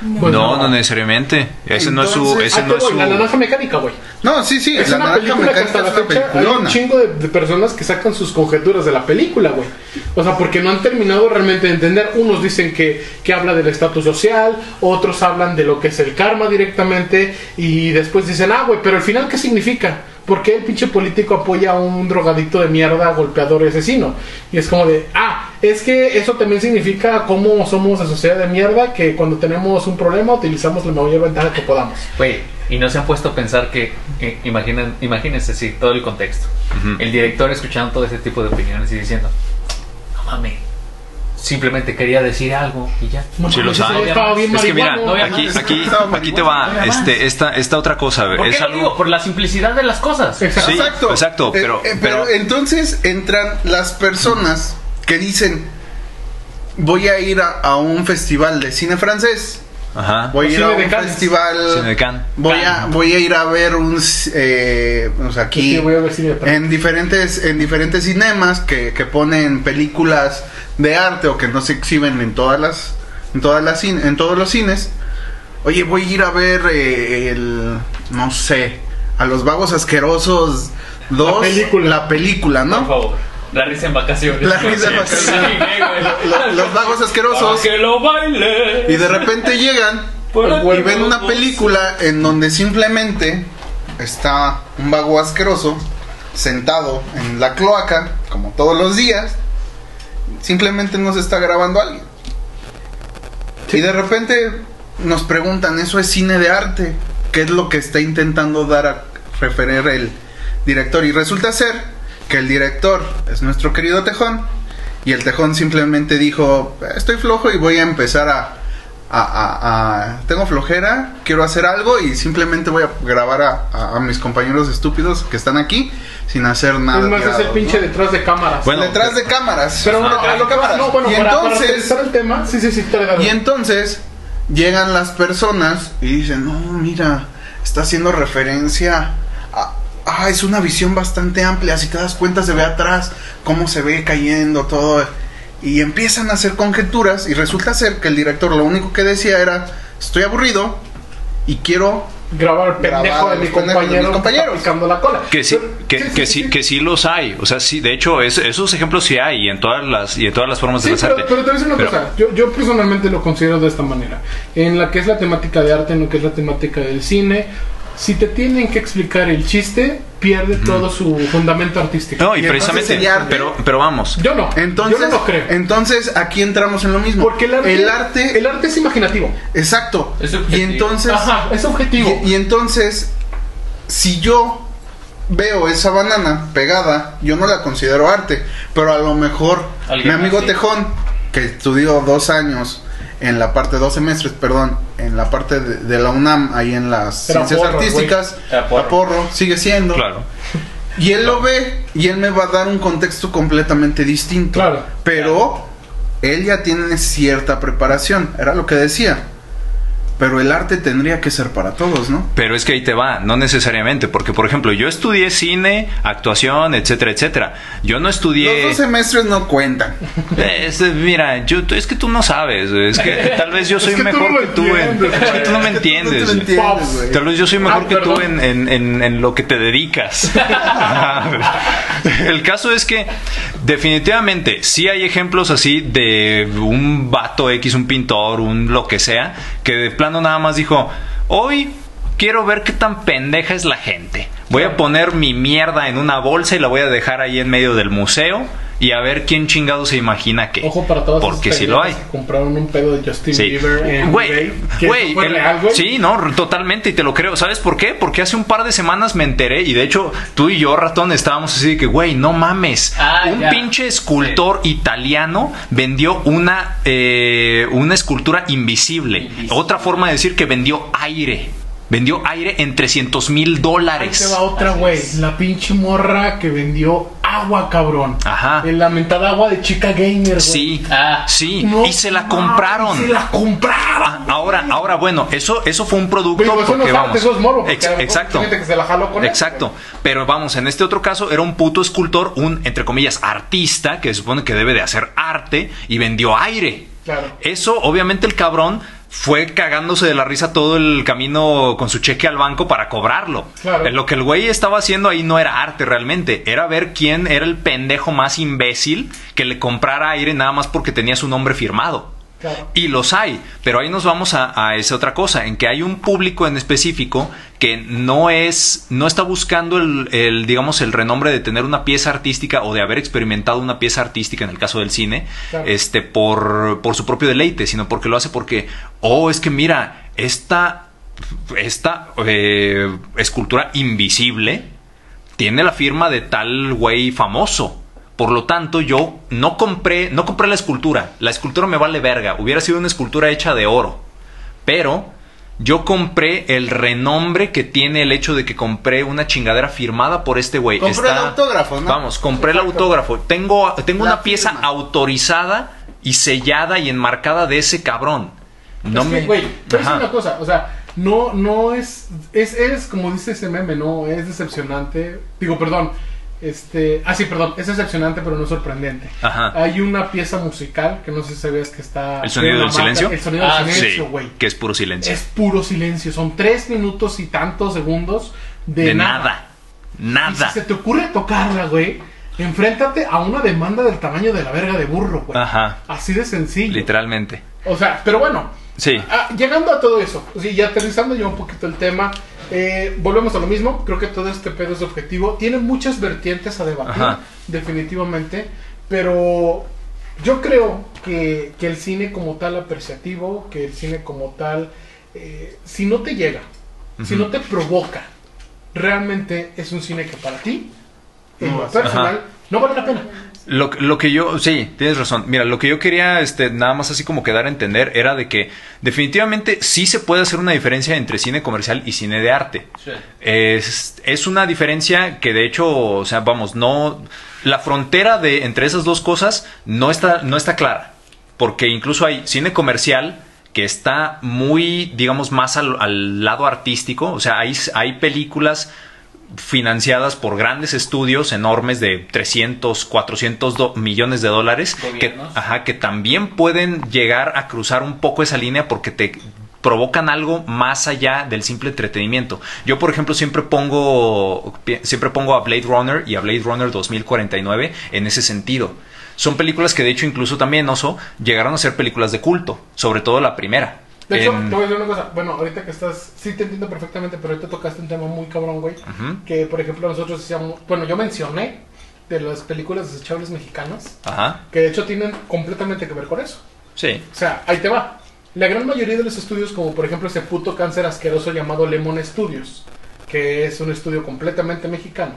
No, no necesariamente. Ese no es su. Ese Ah, no es su. la naranja mecánica, güey. No, sí, sí, Es la una naranja película que mecánica hasta la es una fecha hay un chingo de, de personas que sacan sus conjeturas de la película, güey. O sea, porque no han terminado realmente de entender. Unos dicen que, que habla del estatus social, otros hablan de lo que es el karma directamente, y después dicen, ah, güey, pero al final, ¿qué significa? ¿Por qué el pinche político apoya a un drogadicto de mierda, golpeador y asesino? Y es como de, ah, es que eso también significa cómo somos la sociedad de mierda, que cuando tenemos un problema utilizamos la mayor ventaja que podamos. Güey, y no se han puesto a pensar que, eh, imaginen, imagínense, sí, todo el contexto. El director escuchando todo ese tipo de opiniones y diciendo, no mames, simplemente quería decir algo y ya. No Sí, lo sabe. estaba bien Es que mira, aquí, aquí, aquí te va este, esta, esta otra cosa. ¿Por qué Es lo digo? Por la simplicidad de las cosas. Exacto. Sí, exacto. exacto, Eh, pero- eh, pero- entonces entran las personas que dicen voy a ir a, a un festival de cine francés, Ajá. voy a O ir cine a un Cannes. festival, Cine de Cannes. voy a voy a ir a ver un eh, aquí Sí, voy a ver cine de en diferentes en diferentes cinemas que, que ponen películas de arte o que no se exhiben en todas las en todas las cin- en todos los cines. Oye, voy a ir a ver eh, el no sé, a los vagos asquerosos dos, película. la película, Por ¿no? favor. La risa en vacaciones. La risa en vacaciones. Lo- los vagos asquerosos que lo baile. y de repente llegan y ven una película en donde simplemente está un vago asqueroso sentado en la cloaca, como todos los días, simplemente nos está grabando alguien. Y de repente nos preguntan, ¿eso es cine de arte? ¿Qué es lo que está intentando dar a referir el director? Y resulta ser que el director es nuestro querido Tejón. Y el Tejón simplemente dijo, estoy flojo y voy a empezar a... a- a- a- tengo flojera, quiero hacer algo y simplemente voy a grabar a, a- a mis compañeros estúpidos que están aquí sin hacer nada. Es más, es el pinche ¿no? detrás de cámaras. Bueno, detrás de cámaras. pero no, detrás a lo que no, bueno, y para, entonces, aterrizar el tema, sí, sí, sí, te y entonces llegan las personas y dicen, no, mira, está haciendo referencia. Ah, es una visión bastante amplia. Si te das cuenta, se ve atrás cómo se ve cayendo todo. Y empiezan a hacer conjeturas. Y resulta ser que el director lo único que decía era: Estoy aburrido y quiero grabar pendejo Grabar de mi de compañero mis que está compañeros. picando la cola. Que sí, Pero- que, que sí, que sí los hay. O sea, sí, de hecho, es- esos ejemplos sí hay y en todas las, y en todas las formas Sí, de las pero, artes. pero te voy a decir una Pero- cosa. Yo, yo personalmente lo considero de esta manera. En la que es la temática de arte, en lo que es la temática del cine, si te tienen que explicar el chiste, pierde todo su fundamento artístico. No, y, precisamente, pero, pero vamos. Yo no. Entonces, yo no lo creo. entonces aquí entramos en lo mismo. Porque el arte, el arte, el arte es imaginativo. exacto. Es y entonces, Ajá, es objetivo. y, y entonces, si yo veo esa banana pegada, yo no la considero arte, pero a lo mejor mi amigo. Tejón, que estudió dos años en la parte, dos semestres, perdón, en la parte de, de la UNAM, ahí en las ciencias porro, artísticas, porro. a porro, sigue siendo. Claro. Y él lo ve y él me va a dar un contexto completamente distinto. Claro. Pero él ya tiene cierta preparación, era lo que decía. Pero el arte tendría que ser para todos, ¿no? Pero es que ahí te va, no necesariamente, porque por ejemplo, yo estudié cine, actuación, etcétera, etcétera. Yo no Los estudié. dos semestres no cuentan. Es, mira, yo, es que tú no sabes, es que tal vez yo soy que tú mejor no que tú en. entiendes, Es que tú no me Es que tú no te entiendes. entiendes. Tal vez yo soy mejor Ah, que tú perdón. en, en- en- en lo que te dedicas. El caso es que definitivamente sí hay ejemplos así de un vato X, un pintor, un lo que sea, que de plano nada más dijo, hoy quiero ver qué tan pendeja es la gente. Voy a poner mi mierda en una bolsa y la voy a dejar ahí en medio del museo y a ver quién chingado se imagina que. Ojo para todos Porque sí lo hay. que compraron un pedo de Justin Sí. Bieber en Güey, güey, sí, no, totalmente y te lo creo. ¿Sabes por qué? Porque hace un par de semanas me enteré y de hecho tú y yo, ratón, estábamos así de que, güey, no mames. Ah, un ya. pinche escultor italiano vendió una, eh, una escultura invisible. Invisible. Otra forma de decir que vendió aire. Vendió aire en 300 mil Ahí te dólares. va otra, güey. La pinche morra que vendió agua, cabrón. Ajá. En la mentada agua de chica gamer, güey. Sí, Ah. sí, No y se la compraron. Se la compraron. Ah, Ahora, ahora, bueno, eso, eso fue un producto eso no porque es arte, vamos. eso es morbo, porque Ex- exacto. hay gente que se la jaló con eso, Exacto. Pero vamos, en este otro caso era un puto escultor, un, entre comillas, artista, que se supone que debe de hacer arte y vendió aire. Claro. Eso, obviamente, el cabrón fue cagándose de la risa todo el camino con su cheque al banco para cobrarlo. Claro. Lo que el güey estaba haciendo ahí no era arte realmente, era ver quién era el pendejo más imbécil que le comprara aire nada más porque tenía su nombre firmado. Claro. Y los hay, pero ahí nos vamos a, a esa otra cosa, en que hay un público en específico que no es, no está buscando el, el, digamos, el renombre de tener una pieza artística o de haber experimentado una pieza artística en el caso del cine, Claro. este, por, por su propio deleite, sino porque lo hace porque, oh, es que mira, esta, esta eh, escultura invisible tiene la firma de tal güey famoso. Por lo tanto, yo no compré, no compré la escultura. La escultura me vale verga. Hubiera sido una escultura hecha de oro. Pero yo compré el renombre que tiene el hecho de que compré una chingadera firmada por este güey. Compró el autógrafo, ¿no? Vamos, compré el autógrafo. Tengo, tengo La una pieza autorizada y sellada y enmarcada de ese cabrón. No es me. güey, pero es una cosa, o sea, no, no es, es, es como dice ese meme, no, es decepcionante. Digo, perdón, este, ah, sí, perdón, es decepcionante, pero no sorprendente. Ajá. Hay una pieza musical que no sé si sabías que está. ¿El sonido del silencio? El sonido Ah, del Sí, silencio, güey. que es puro silencio. Es puro silencio, son tres minutos y tantos segundos de, de nada. Y Nada. si se te ocurre tocarla, güey, enfréntate a una demanda del tamaño de la verga de burro, güey. Ajá. Así de sencillo. Literalmente. O sea, pero bueno, Sí. Ah, llegando a todo eso, sí, ya aterrizando ya un poquito el tema, eh, volvemos a lo mismo. Creo que todo este pedo es objetivo. Tiene muchas vertientes a debatir, Ajá. definitivamente. Pero yo creo que, que el cine como tal apreciativo, que el cine como tal, eh, si no te llega, si no te provoca, realmente es un cine que para ti, en lo personal, Ajá. no vale la pena. Lo, lo que yo, sí, tienes razón. Mira, lo que yo quería, este, nada más así como quedar a entender era de que definitivamente sí se puede hacer una diferencia entre cine comercial y cine de arte. Sí. Es, es una diferencia que de hecho, o sea, vamos, no, la frontera de entre esas dos cosas no está, no está clara, porque incluso hay cine comercial que está muy, digamos, más al, al lado artístico, o sea, hay, hay películas financiadas por grandes estudios enormes de 300, 400 do- millones de dólares que, ajá, que también pueden llegar a cruzar un poco esa línea porque te provocan algo más allá del simple entretenimiento. Yo, por ejemplo, siempre pongo siempre pongo a Blade Runner y a Blade Runner 2049 en ese sentido. Son películas que de hecho incluso también Oso llegaron a ser películas de culto, sobre todo la primera. De hecho, En- te voy a decir una cosa. Bueno, ahorita que estás, sí te entiendo perfectamente, pero ahorita tocaste un tema muy cabrón, güey. Que, por ejemplo, nosotros decíamos, bueno, yo mencioné de las películas desechables mexicanas, Ajá. que de hecho tienen completamente que ver con eso. Sí. O sea, ahí te va. La gran mayoría de los estudios, como por ejemplo ese puto cáncer asqueroso llamado Lemon Studios, que es un estudio completamente mexicano,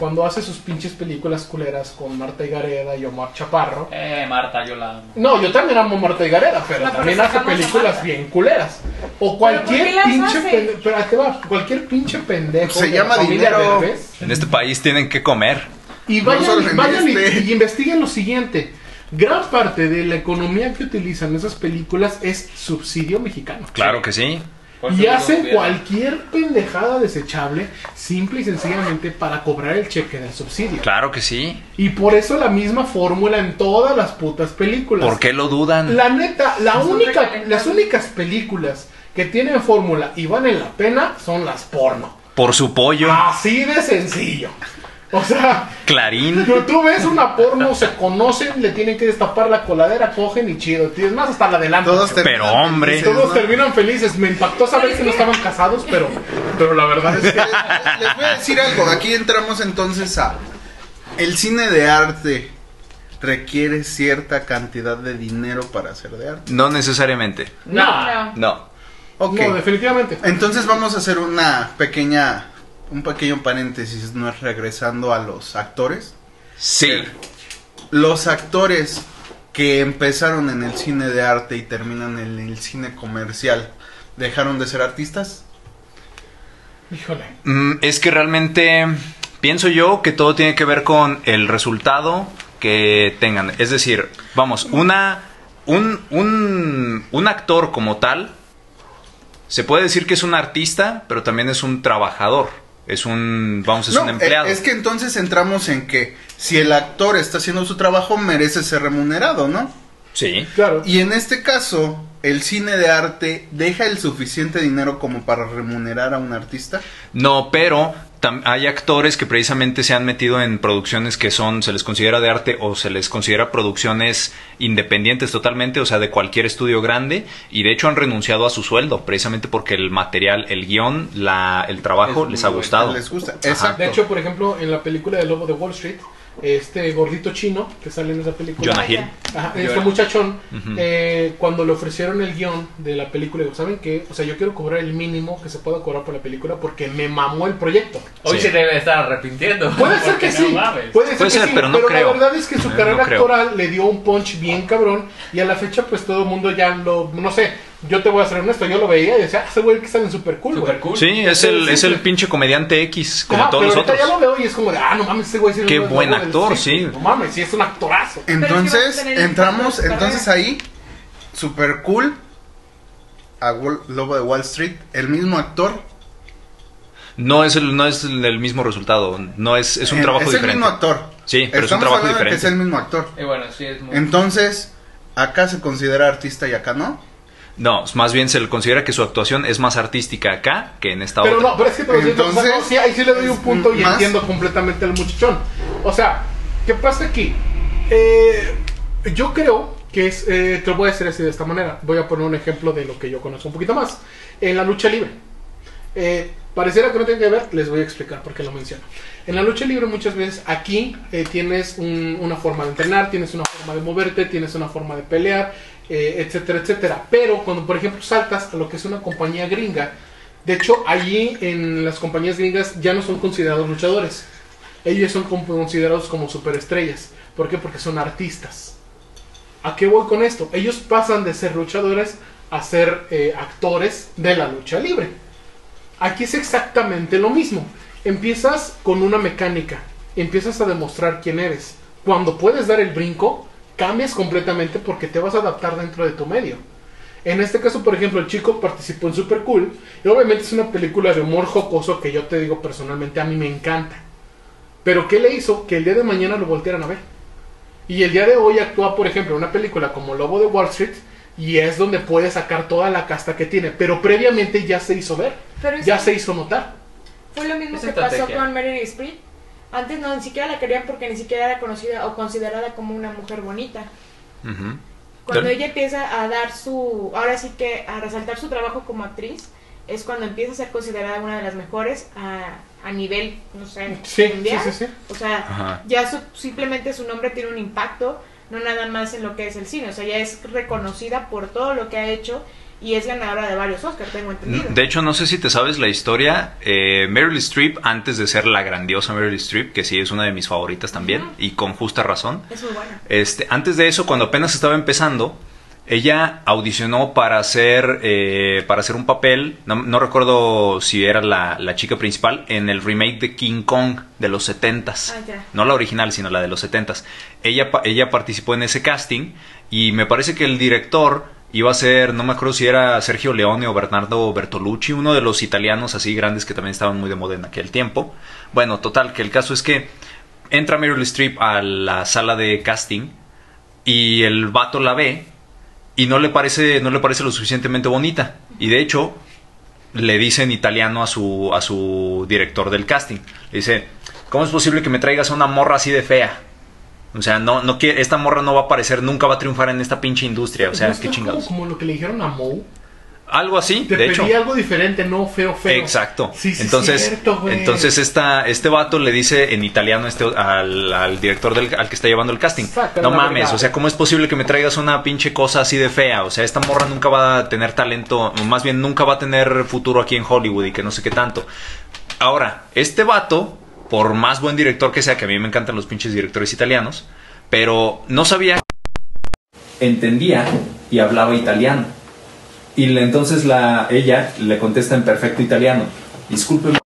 cuando hace sus pinches películas culeras con Marta Higareda y Omar Chaparro, Eh, Marta, yo la amo. no, yo también amo a Marta Higareda, pero No, pero también hace películas bien culeras. O ¿por qué cualquier pinche pendejo, pero te va, cualquier pinche pendejo Se llama dinero. Derbez, En este país tienen que comer. y No vayan, y- este. y, investiguen lo siguiente. Gran parte de la economía que utilizan esas películas es subsidio mexicano. Claro que sí. Y hacen gobierno. cualquier pendejada desechable simple y sencillamente para cobrar el cheque del subsidio. Claro que sí. Y por eso la misma fórmula en todas las putas películas. ¿Por qué lo dudan? La neta, la única, las únicas películas que tienen fórmula y valen la pena son las porno. Por su pollo. Así de sencillo. O sea, Clarín. tú, tú ves una porno, se conocen, le tienen que destapar la coladera, cogen y chido. Es más, hasta la. Todos terminan Pero, hombre. felices, Todos ¿no? terminan felices. Me impactó saber que no estaban casados, pero, pero la verdad es que... Les voy a decir algo. Aquí entramos entonces a. El cine de arte requiere cierta cantidad de dinero para hacer de arte. No necesariamente. No, No. No. Ok. no, definitivamente. Entonces vamos a hacer una pequeña. Un pequeño paréntesis, ¿no? Regresando a los actores. Sí. Los actores que empezaron en el cine de arte y terminan en el cine comercial, ¿dejaron de ser artistas? Híjole. Mm, es que realmente pienso yo que todo tiene que ver con el resultado que tengan. Es decir, vamos, una un, un, un actor como tal Se puede decir que es un artista, pero también es un trabajador. Es un, vamos, es No, un empleado. eh, Es que entonces entramos en que si el actor está haciendo su trabajo, merece ser remunerado, ¿no? Sí. Claro. Y en este caso, el cine de arte deja el suficiente dinero como para remunerar a un artista. No, pero hay actores que precisamente se han metido en producciones que son, se les considera de arte o se les considera producciones independientes totalmente, o sea, de cualquier estudio grande, y de hecho han renunciado a su sueldo, precisamente porque el material, el guion, la, el trabajo Es les ha gustado. Les gusta. Exacto. De hecho, por ejemplo, en la película de Lobo de Wall Street, este gordito chino que sale en esa película. Jonah Hill. Ajá, este muchachón, eh, cuando le ofrecieron el guion de la película, digo, ¿saben qué? O sea, yo quiero cobrar el mínimo que se pueda cobrar por la película porque me mamó el proyecto. Hoy Sí. se debe estar arrepintiendo. Puede ser que no sí, mames. puede ser, Puede que ser, sí, pero no creo. la verdad es que su carrera actoral le dio un punch bien cabrón y a la fecha pues todo el mundo ya lo, no sé, yo te voy a ser honesto, yo lo veía y decía, ah, ese güey que sale súper cool. Super cool. Sí, es el, es el pinche comediante X, como Ajá, todos pero ahorita nosotros. ya lo veo y es como de, ah, no mames, ese güey sí es Qué buen actor, sí. No mames, sí es un actorazo. Es Entonces, entramos, entonces ahí, super cool, a Wall- Lobo de Wall Street, el mismo actor. No es el, no es el, mismo resultado, no es, es un eh, trabajo es diferente. el mismo actor. Sí, pero es un Estamos trabajo de que diferente. es el mismo actor. Y bueno, sí, es muy... Entonces, acá se considera artista y acá no. No, más bien se le considera que su actuación es más artística acá que en esta Pero otra. no, pero es que te lo siento, o sea, Entonces, no, sí, ahí sí le doy un punto y más- entiendo completamente al muchachón. O sea, ¿qué pasa aquí? Eh, yo creo que es, eh, te lo voy a decir así de esta manera. Voy a poner un ejemplo de lo que yo conozco un poquito más. En la lucha libre. Eh, pareciera que no tiene que ver, les voy a explicar por qué lo menciono. En la lucha libre muchas veces aquí eh, tienes un- una forma de entrenar, tienes una forma de moverte, tienes una forma de pelear, eh, etcétera, etcétera. Pero cuando por ejemplo saltas a lo que es una compañía gringa, de hecho allí en las compañías gringas ya no son considerados luchadores. Ellos son considerados como superestrellas. ¿Por qué? Porque son artistas. ¿A qué voy con esto? Ellos pasan de ser luchadores a ser eh, actores de la lucha libre. Aquí es exactamente lo mismo. Empiezas con una mecánica, empiezas a demostrar quién eres. Cuando puedes dar el brinco, cambias completamente porque te vas a adaptar dentro de tu medio. En este caso, por ejemplo, el chico participó en Super Cool y obviamente es una película de humor jocoso que yo te digo personalmente a mí me encanta. Pero ¿qué le hizo? Que el día de mañana lo voltearan a ver. Y el día de hoy actúa, por ejemplo, en una película como Lobo de Wall Street y es donde puede sacar toda la casta que tiene. Pero previamente ya se hizo ver, Pero ya se hizo notar. fue lo mismo Es que pasó con Meryl Streep. Antes no, ni siquiera la querían porque ni siquiera era conocida o considerada como una mujer bonita. Cuando Del- ella empieza a dar su, ahora sí que a resaltar su trabajo como actriz, es cuando empieza a ser considerada una de las mejores a, a nivel, no sé, Sí, mundial. sí, sí, sí. O sea, Ajá. ya su- simplemente su nombre tiene un impacto, no nada más en lo que es el cine, o sea, ya es reconocida por todo lo que ha hecho y es ganadora de varios Oscars, tengo entendido. De hecho, no sé si te sabes la historia. eh, Meryl Streep, antes de ser la grandiosa Meryl Streep, que sí es una de mis favoritas también, y con justa razón. es muy buena. Este, antes de eso, cuando apenas estaba empezando, ella audicionó para hacer, eh, para hacer un papel, no, no recuerdo si era la, la chica principal, en el remake de King Kong de los 70s. Ah. No la original, sino la de los 70s. Ella, ella participó en ese casting y me parece que el director iba a ser, no me acuerdo si era Sergio Leone o Bernardo Bertolucci, uno de los italianos así grandes que también estaban muy de moda en aquel tiempo. Bueno, total, que el caso es que entra Meryl Streep a la sala de casting y el vato la ve y no le parece no le parece lo suficientemente bonita. Y de hecho le dice en italiano a su a su director del casting. Le dice cómo es posible que me traigas a una morra así de fea o sea no no quiere esta morra no va a aparecer nunca va a triunfar en esta pinche industria o sea ¿No qué chingados Como, como lo que le dijeron a Moe. algo así Te de pedí hecho algo diferente, no feo, feo. Exacto. Sí, sí, entonces, cierto, entonces esta, este vato le dice en italiano este, al, al director del, al que está llevando el casting. Sácala no mames, verdad. o sea, ¿cómo es posible que me traigas una pinche cosa así de fea? O sea, esta morra nunca va a tener talento, o más bien nunca va a tener futuro aquí en Hollywood y que no sé qué tanto. Ahora, este vato, por más buen director que sea, que a mí me encantan los pinches directores italianos, pero no sabía entendía y hablaba italiano. Y entonces la, ella le contesta en perfecto italiano. Disculpe,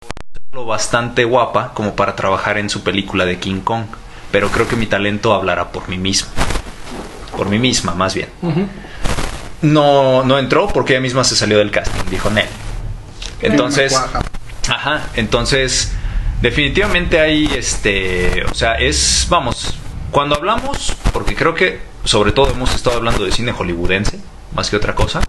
lo bastante guapa como para trabajar en su película de King Kong, pero creo que mi talento hablará por mí mismo. Por mí misma, más bien. No, no entró porque ella misma se salió del casting. Dijo, Nel, Entonces. Ajá, entonces definitivamente hay este, o sea, es, vamos, cuando hablamos, porque creo que sobre todo hemos estado hablando de cine hollywoodense, más que otra cosa,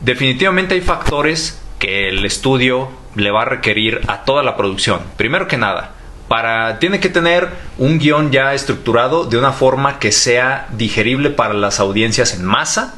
definitivamente hay factores que el estudio le va a requerir a toda la producción. Primero que nada, para tiene que tener un guion ya estructurado de una forma que sea digerible para las audiencias en masa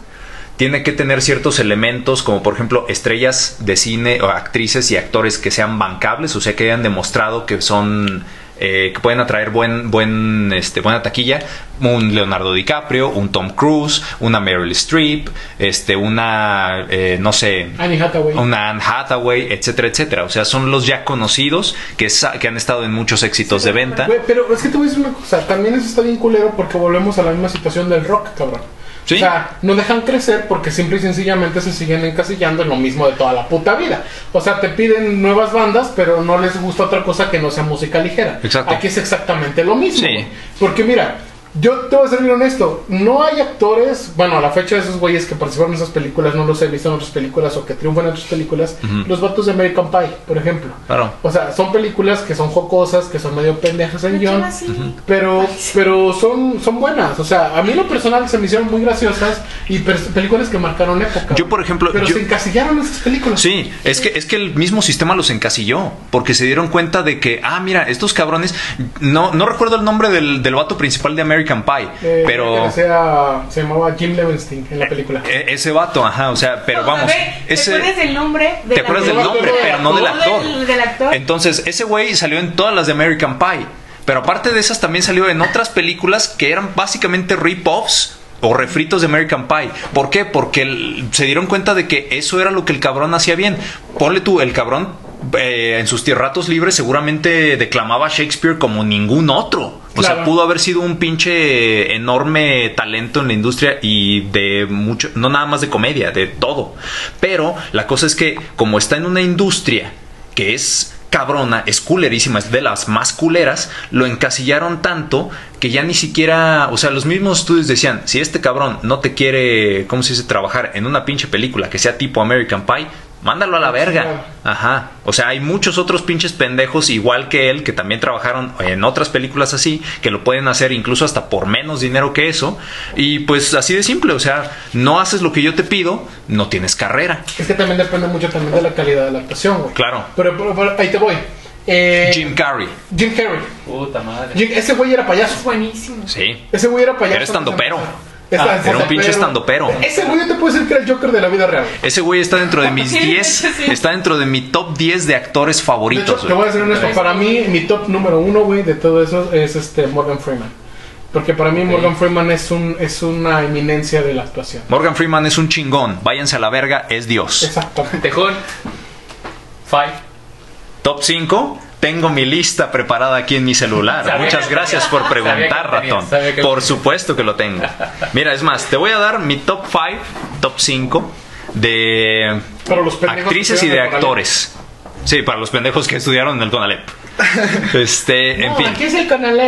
tiene que tener ciertos elementos como por ejemplo estrellas de cine o actrices y actores que sean bancables, o sea que hayan demostrado que son eh, que pueden atraer buen, buen, este, buena taquilla, un Leonardo DiCaprio, un Tom Cruise, una Meryl Streep, este, una, eh, no sé, Annie Hathaway. una Anne Hathaway, etcétera, etcétera. O sea, son los ya conocidos que, que han estado en muchos éxitos de venta. Pero es que te voy a decir una cosa, también eso está bien culero porque volvemos a la misma situación del rock, cabrón. Sí. O sea, no dejan crecer porque simple y sencillamente se siguen encasillando en lo mismo de toda la puta vida. O sea, te piden nuevas bandas, pero no les gusta otra cosa que no sea música ligera. Exacto. Aquí es exactamente lo mismo. Sí. Porque mira, yo te voy a ser bien honesto, no hay actores, bueno, a la fecha de esos güeyes que participaron en esas películas, no los he visto en otras películas o que triunfan en otras películas, los vatos de American Pie, por ejemplo. Claro. O sea, son películas que son jocosas, que son medio pendejas en ¿De guion, quién así? pero, pero son, son buenas. O sea, a mí lo personal se me hicieron muy graciosas y películas que marcaron época. Yo, por ejemplo, Pero yo- se encasillaron esas películas. Sí, es que, es que el mismo sistema los encasilló, porque se dieron cuenta de que, ah, mira, estos cabrones, no, no recuerdo el nombre del, del vato principal de American Pie, Eh, pero que sea- se llamaba Jim Levenstein en la película. e- ese vato, ajá, o sea, pero No, vamos, ver, ¿Te ese... acuerdas del nombre? del ¿Te acuerdas del nombre, pero no del actor? Del, del actor. Entonces, ese güey salió en todas las de American Pie. Pero aparte de esas, también salió en otras películas que eran básicamente rip-offs o refritos de American Pie. ¿Por qué? Porque el- se dieron cuenta de que eso era lo que el cabrón hacía bien. Ponle tú, el cabrón eh, en sus ratos libres seguramente declamaba Shakespeare como ningún otro. O sea, pudo haber sido un pinche enorme talento en la industria y de mucho, no nada más de comedia, de todo. Pero la cosa es que como está en una industria que es cabrona, es culerísima, es de las más culeras, lo encasillaron tanto que ya ni siquiera, o sea, los mismos estudios decían, si este cabrón no te quiere, ¿cómo se dice?, trabajar en una pinche película que sea tipo American Pie, mándalo a la verga. Ajá. O sea, hay muchos otros pinches pendejos igual que él que también trabajaron en otras películas así, que lo pueden hacer incluso hasta por menos dinero que eso. Y pues así de simple, o sea, no haces lo que yo te pido, no tienes carrera. Es que también depende mucho también de la calidad de la actuación, güey. Claro. Pero, pero- pero ahí te voy. Eh, Jim Carrey. Jim Carrey. Puta madre. Jim- ese güey era Es payaso. buenísimo. Sí. Ese güey era payaso. Era estandopero. Esta- Ah, era un pinche estandopero. Ese güey yo te puedo decir que era el Joker de la vida real. Ese güey está dentro de mis Sí, 10, sí. está dentro de mi top 10 de actores De hecho, favoritos. te voy a decir honesto, para mí mi top número uno, güey, de todo eso es este Morgan Freeman. Porque para mí Morgan Freeman es un es una eminencia de la actuación. Morgan Freeman es un chingón, váyanse a la verga, es Dios. Exactamente. Tejón. Five. Top 5, tengo mi lista preparada aquí en mi celular. Muchas gracias por preguntar, ratón. Por supuesto que lo tengo. Mira, es más, te voy a dar mi top 5, top 5 de actrices y de actores. Sí, para los pendejos que estudiaron en el Conalep. Este, en fin. aquí es el canal.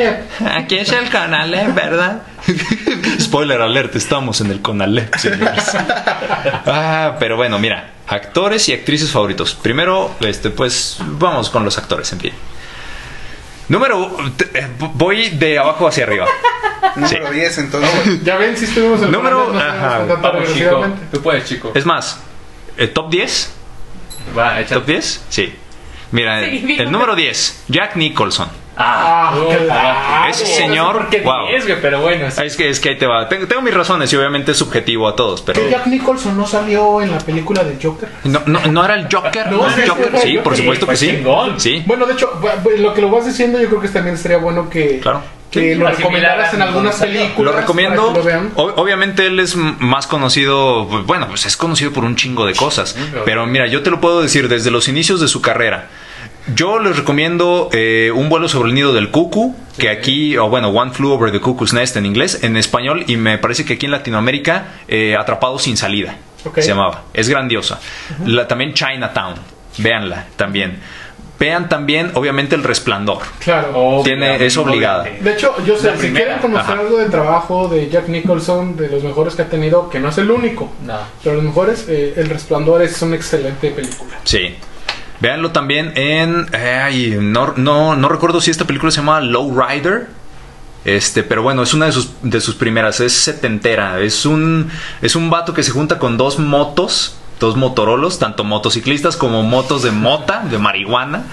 Aquí es el Conalep, ¿verdad? Spoiler alert, estamos en el Conalep, señores. Ah, pero bueno, mira, actores y actrices favoritos. Primero, este, pues vamos con los actores, en fin. Número, te- eh, voy de abajo hacia arriba. Número 10, entonces. Ya ven si estuvimos en el Número- ajá, Vamos, chico. Tú puedes, chico. Es más, ¿el top 10? Va, échale. ¿Top 10? Sí. Mira, Sí, el número 10, Jack Nicholson. Ah, Ah, puta. claro. Ese No sé señor, por qué wow. 10, güey, pero bueno. sí. Es que, es que ahí te va. Tengo, tengo mis razones y obviamente es subjetivo a todos, pero... Jack Nicholson no salió en la película de Joker. No, no, no era el Joker, No, no, el Joker. Sí, por supuesto que sí. Sí, Bueno, de hecho, lo que lo vas diciendo, yo creo que también sería bueno que, Claro. Que Sí, lo recomendaras en algunas películas. lo recomiendo. lo vean. Obviamente él es más conocido, pues, bueno, pues es conocido por un chingo de cosas. pero- Pero mira, yo te lo puedo decir desde los inicios de su carrera. Yo les recomiendo eh, Un vuelo sobre el nido del cucu, que aquí, o bueno, One Flew Over the Cuckoo's Nest en inglés, en español, y me parece que aquí en Latinoamérica, eh, Atrapado sin salida, se llamaba. Es grandiosa. La, también Chinatown, véanla también. Vean también, obviamente, El Resplandor. Claro. Tiene- es obligada. De hecho, yo sé, si quieren conocer Ajá. algo del trabajo de Jack Nicholson, de los mejores que ha tenido, que no es el único, No. pero los mejores, eh, El Resplandor es una excelente película. Sí. Véanlo también en. eh, ay, no, no, no recuerdo si esta película se llama Low Rider. Este, pero bueno, es una de sus, de sus primeras, es setentera. Es un, es un vato que se junta con dos motos, dos motorolos, tanto motociclistas como motos de mota, de marihuana,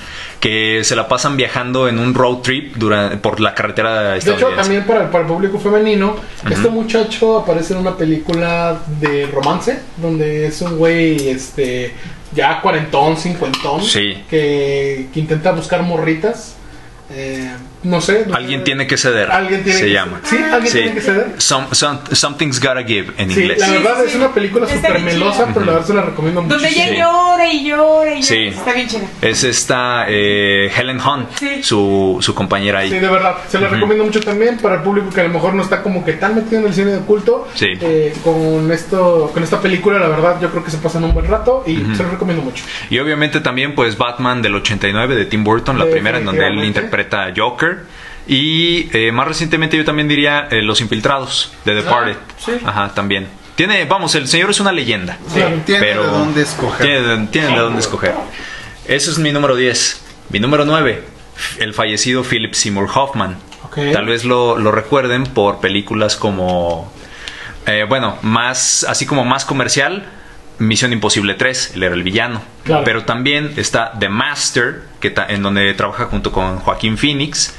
que se la pasan viajando en un road trip durante, por la carretera De hecho, también para, el- para el público femenino, este muchacho aparece en una película de romance, donde es un güey, este, ya cuarentón, cincuentón, Sí. que, que intenta buscar morritas. Eh, no sé. no Alguien sé. tiene que ceder. Alguien tiene se que llama. Sí, alguien Sí. tiene que ceder. Some- some- something's gotta give en Sí, inglés. la verdad sí, es sí. una película súper melosa, pero la verdad se la recomiendo mucho. Donde ella Sí. llora y llora y llora. Sí. Está bien chida. Es esta eh, Helen Hunt, Sí. su, su compañera ahí. Sí, de verdad, se la recomiendo mucho también para el público que a lo mejor no está como que tan metido en el cine de culto. Sí. Eh, con esto, con esta película, la verdad, yo creo que se pasan un buen rato y se la recomiendo mucho. Y obviamente también pues Batman del 89 de Tim Burton, la primera en donde él interpreta a Joker. Y eh, más recientemente yo también diría eh, Los Infiltrados de Departed. sí. Ajá, también. Tiene, vamos, el señor es una leyenda. Claro. Tiene pero de dónde escoger. Tiene, de- tiene de dónde escoger. Ese es mi número 10. Mi número 9, el fallecido Philip Seymour Hoffman. Tal vez lo, lo recuerden por películas como, eh, bueno, más, así como más comercial, Misión Imposible 3, él era el villano. Claro. Pero también está The Master, que ta- en donde trabaja junto con Joaquín Phoenix.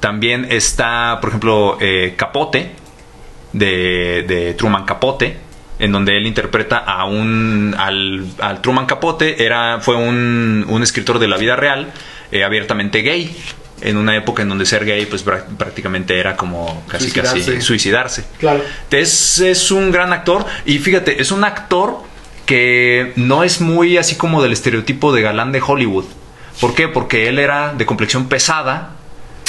También está, por ejemplo, eh, Capote, de, de Truman Capote, en donde él interpreta a un al, al Truman Capote era fue un, un escritor de la vida real eh, abiertamente gay en una época en donde ser gay pues prá- prácticamente era como casi casi Suicidarse. suicidarse Claro. es, es un gran actor y fíjate es un actor que no es muy así como del estereotipo de galán de Hollywood ¿por qué? porque él era de complexión pesada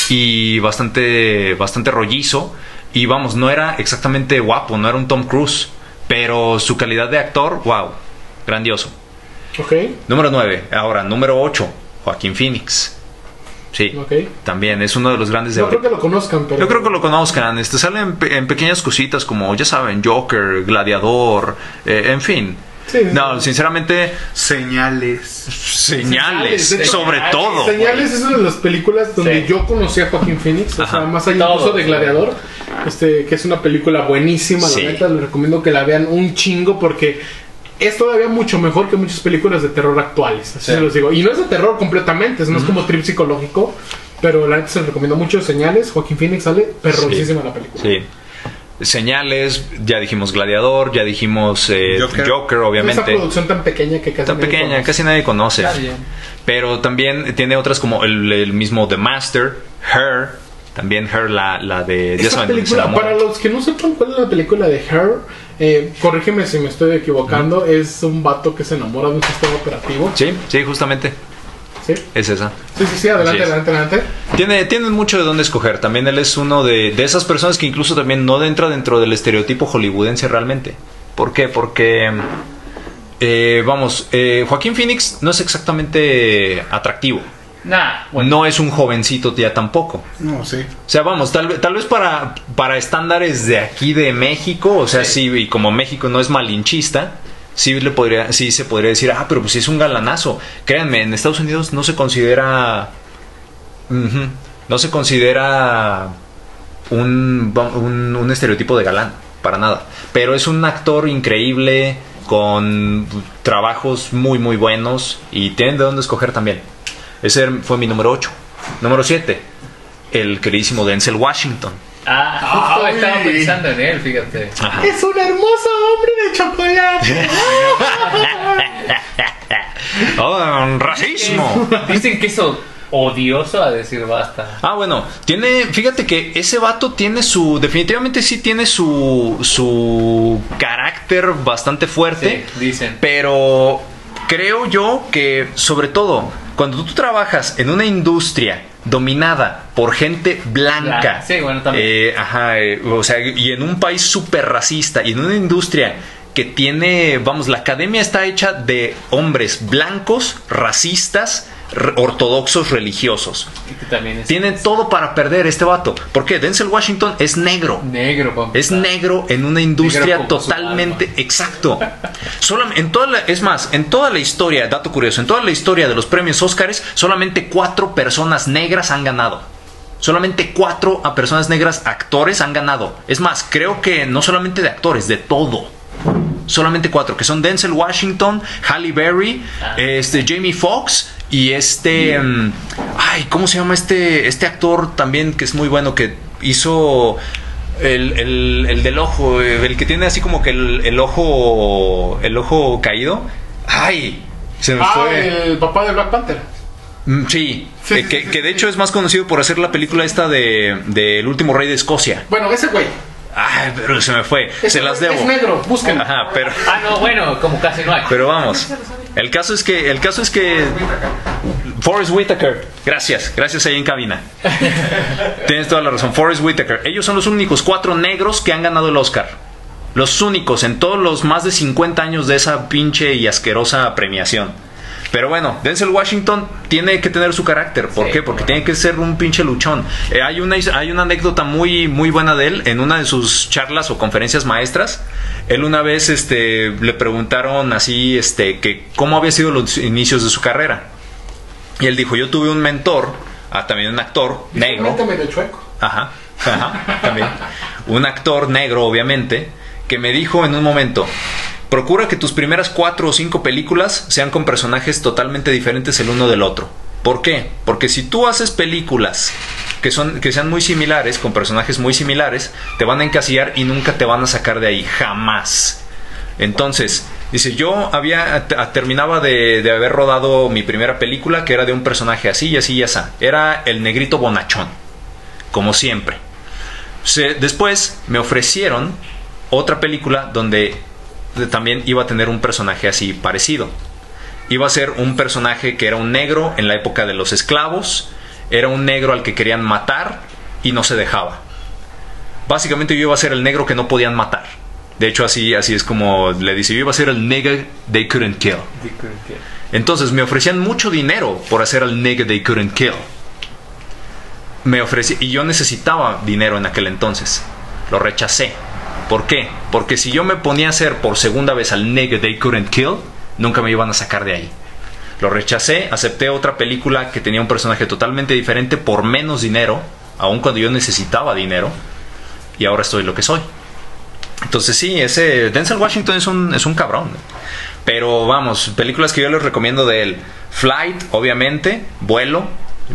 y bastante, bastante rollizo. Y vamos, no era exactamente guapo, no era un Tom Cruise. Pero su calidad de actor, wow, grandioso. Ok, Número 9, ahora, número 8, Joaquín Phoenix. Sí, ok. también es uno de los grandes de No creo que lo conozcan, pero. Yo creo que lo conozcan. Este sale en, pe- en pequeñas cositas como, ya saben, Joker, Gladiador, eh, en fin. Sí, sí. no, sinceramente, Señales. señales, Señales, hecho, sobre todo. Señales es una de las películas donde Sí. yo conocí a Joaquín Phoenix, o Ajá. sea, más allá Todo. incluso de Gladiador, este, que es una película buenísima, Sí. la neta, les recomiendo que la vean un chingo porque es todavía mucho mejor que muchas películas de terror actuales, así Sí. se los digo. Y no es de terror completamente, no es como trip psicológico, pero la neta se los recomiendo mucho. Señales, Joaquín Phoenix sale perroncísima la película. Sí. Señales, ya dijimos Gladiador, ya dijimos eh, Joker. Joker. Esa obviamente. producción tan pequeña que casi Tan nadie pequeña, conoce. casi nadie conoce. Nadie. Pero también tiene otras como el, el mismo The Master, Her, también Her, la, la de... Ya Esa saben, se película, para los que no sepan cuál es la película de Her, eh, corrígeme si me estoy equivocando, es un vato que se enamora de un sistema operativo. Sí, sí, justamente, Sí, es esa. sí, sí, sí, adelante, adelante, adelante. Tiene, tienen mucho de dónde escoger. También él es uno de, de esas personas que incluso también no entra dentro del estereotipo hollywoodense realmente. ¿Por qué? Porque, eh, vamos, eh, Joaquín Phoenix no es exactamente atractivo. Nah, bueno. No es un jovencito ya tampoco. No, sí. O sea, vamos, tal, vez- tal vez para, para estándares de aquí de México, o sea, sí. y como México no es malinchista, sí, se podría decir, ah, pero pues es un galanazo. Créanme, en Estados Unidos no se considera. No se considera un, un, un estereotipo de galán, para nada. Pero es un actor increíble, con trabajos muy, muy buenos, y tienen de dónde escoger también. Ese fue mi número 8. Número 7, el queridísimo Denzel Washington. Ah, justo estaba pensando en él, fíjate. Ajá. Es un hermoso hombre de chocolate. Oh, racismo. Dicen que eso odioso a decir basta. Ah, bueno, tiene, fíjate que ese vato tiene su, definitivamente sí tiene su, su carácter bastante fuerte. Sí, dicen. Pero creo yo que, sobre todo, cuando tú trabajas en una industria dominada por gente blanca, sí, bueno, también. eh, ajá, eh, o sea, y en un país súper racista, y en una industria que tiene, vamos, la academia está hecha de hombres blancos, racistas, ortodoxos religiosos. Y que también es Tiene todo para perder este vato. ¿Por qué? Denzel Washington es negro. negro, Es negro en una industria Negro totalmente exacto. En toda la- es más, en toda la historia, dato curioso, en toda la historia de los premios Óscares, solamente cuatro personas negras han ganado. Solamente cuatro a personas negras actores han ganado. Es más, creo que no solamente de actores, de todo. Solamente cuatro, que son Denzel Washington, Halle Berry, Ah. este Jamie Foxx y este mm, ay, ¿cómo se llama este este actor también que es muy bueno que hizo el, el- el del ojo, eh, el que tiene así como que el, el ojo el ojo caído? Ay, se me Ah, fue. el papá de Black Panther. Mm, Sí, Sí, eh, sí, que, sí, que de sí. hecho es más conocido por hacer la película esta de del último rey de Escocia. Bueno, ese güey. Ay, pero se me fue. Se las debo. Es negro, búsquenlo. Ajá, pero Ah, no, bueno, como casi no hay. pero vamos. El caso es que el caso es que Forrest Whitaker. Gracias, gracias ahí en cabina. Tienes toda la razón. Forrest Whitaker. Ellos son los únicos cuatro negros que han ganado el Oscar. Los únicos en todos los más de 50 años de esa pinche y asquerosa premiación. Pero bueno, Denzel Washington tiene que tener su carácter. ¿Por Sí, qué? Porque tiene que ser un pinche luchón. Eh, hay, una, hay una anécdota muy, muy buena de él en una de sus charlas o conferencias maestras. Él una vez este, le preguntaron así este, que cómo había sido los inicios de su carrera. Y él dijo, yo tuve un mentor, ah, también un actor negro. Medio chueco. Ajá, ajá, también. Un actor negro, obviamente, que me dijo en un momento, procura que tus primeras cuatro o cinco películas sean con personajes totalmente diferentes el uno del otro. ¿Por qué? Porque si tú haces películas que, son, que sean muy similares, con personajes muy similares, te van a encasillar y nunca te van a sacar de ahí, jamás. Entonces, dice, yo había te- terminaba de, de haber rodado mi primera película que era de un personaje así y así y así. Era el negrito bonachón como siempre. Después me ofrecieron otra película donde de- también iba a tener un personaje así parecido. Iba a ser un personaje que era un negro en la época de los esclavos, era un negro al que querían matar y no se dejaba. Básicamente yo iba a ser el negro que no podían matar. De hecho así, así es como le dice, yo iba a ser el nigger they couldn't kill. Entonces me ofrecían mucho dinero por hacer al nigger they couldn't kill. Me ofrecí y yo necesitaba dinero en aquel entonces. Lo rechacé. ¿Por qué? Porque si yo me ponía a hacer por segunda vez al nigger they couldn't kill, nunca me iban a sacar de ahí. Lo rechacé, acepté otra película que tenía un personaje totalmente diferente por menos dinero, aun cuando yo necesitaba dinero, y ahora estoy lo que soy. Entonces sí, ese Denzel Washington es un, es un cabrón. Pero vamos, películas que yo les recomiendo de él. Flight, obviamente, vuelo,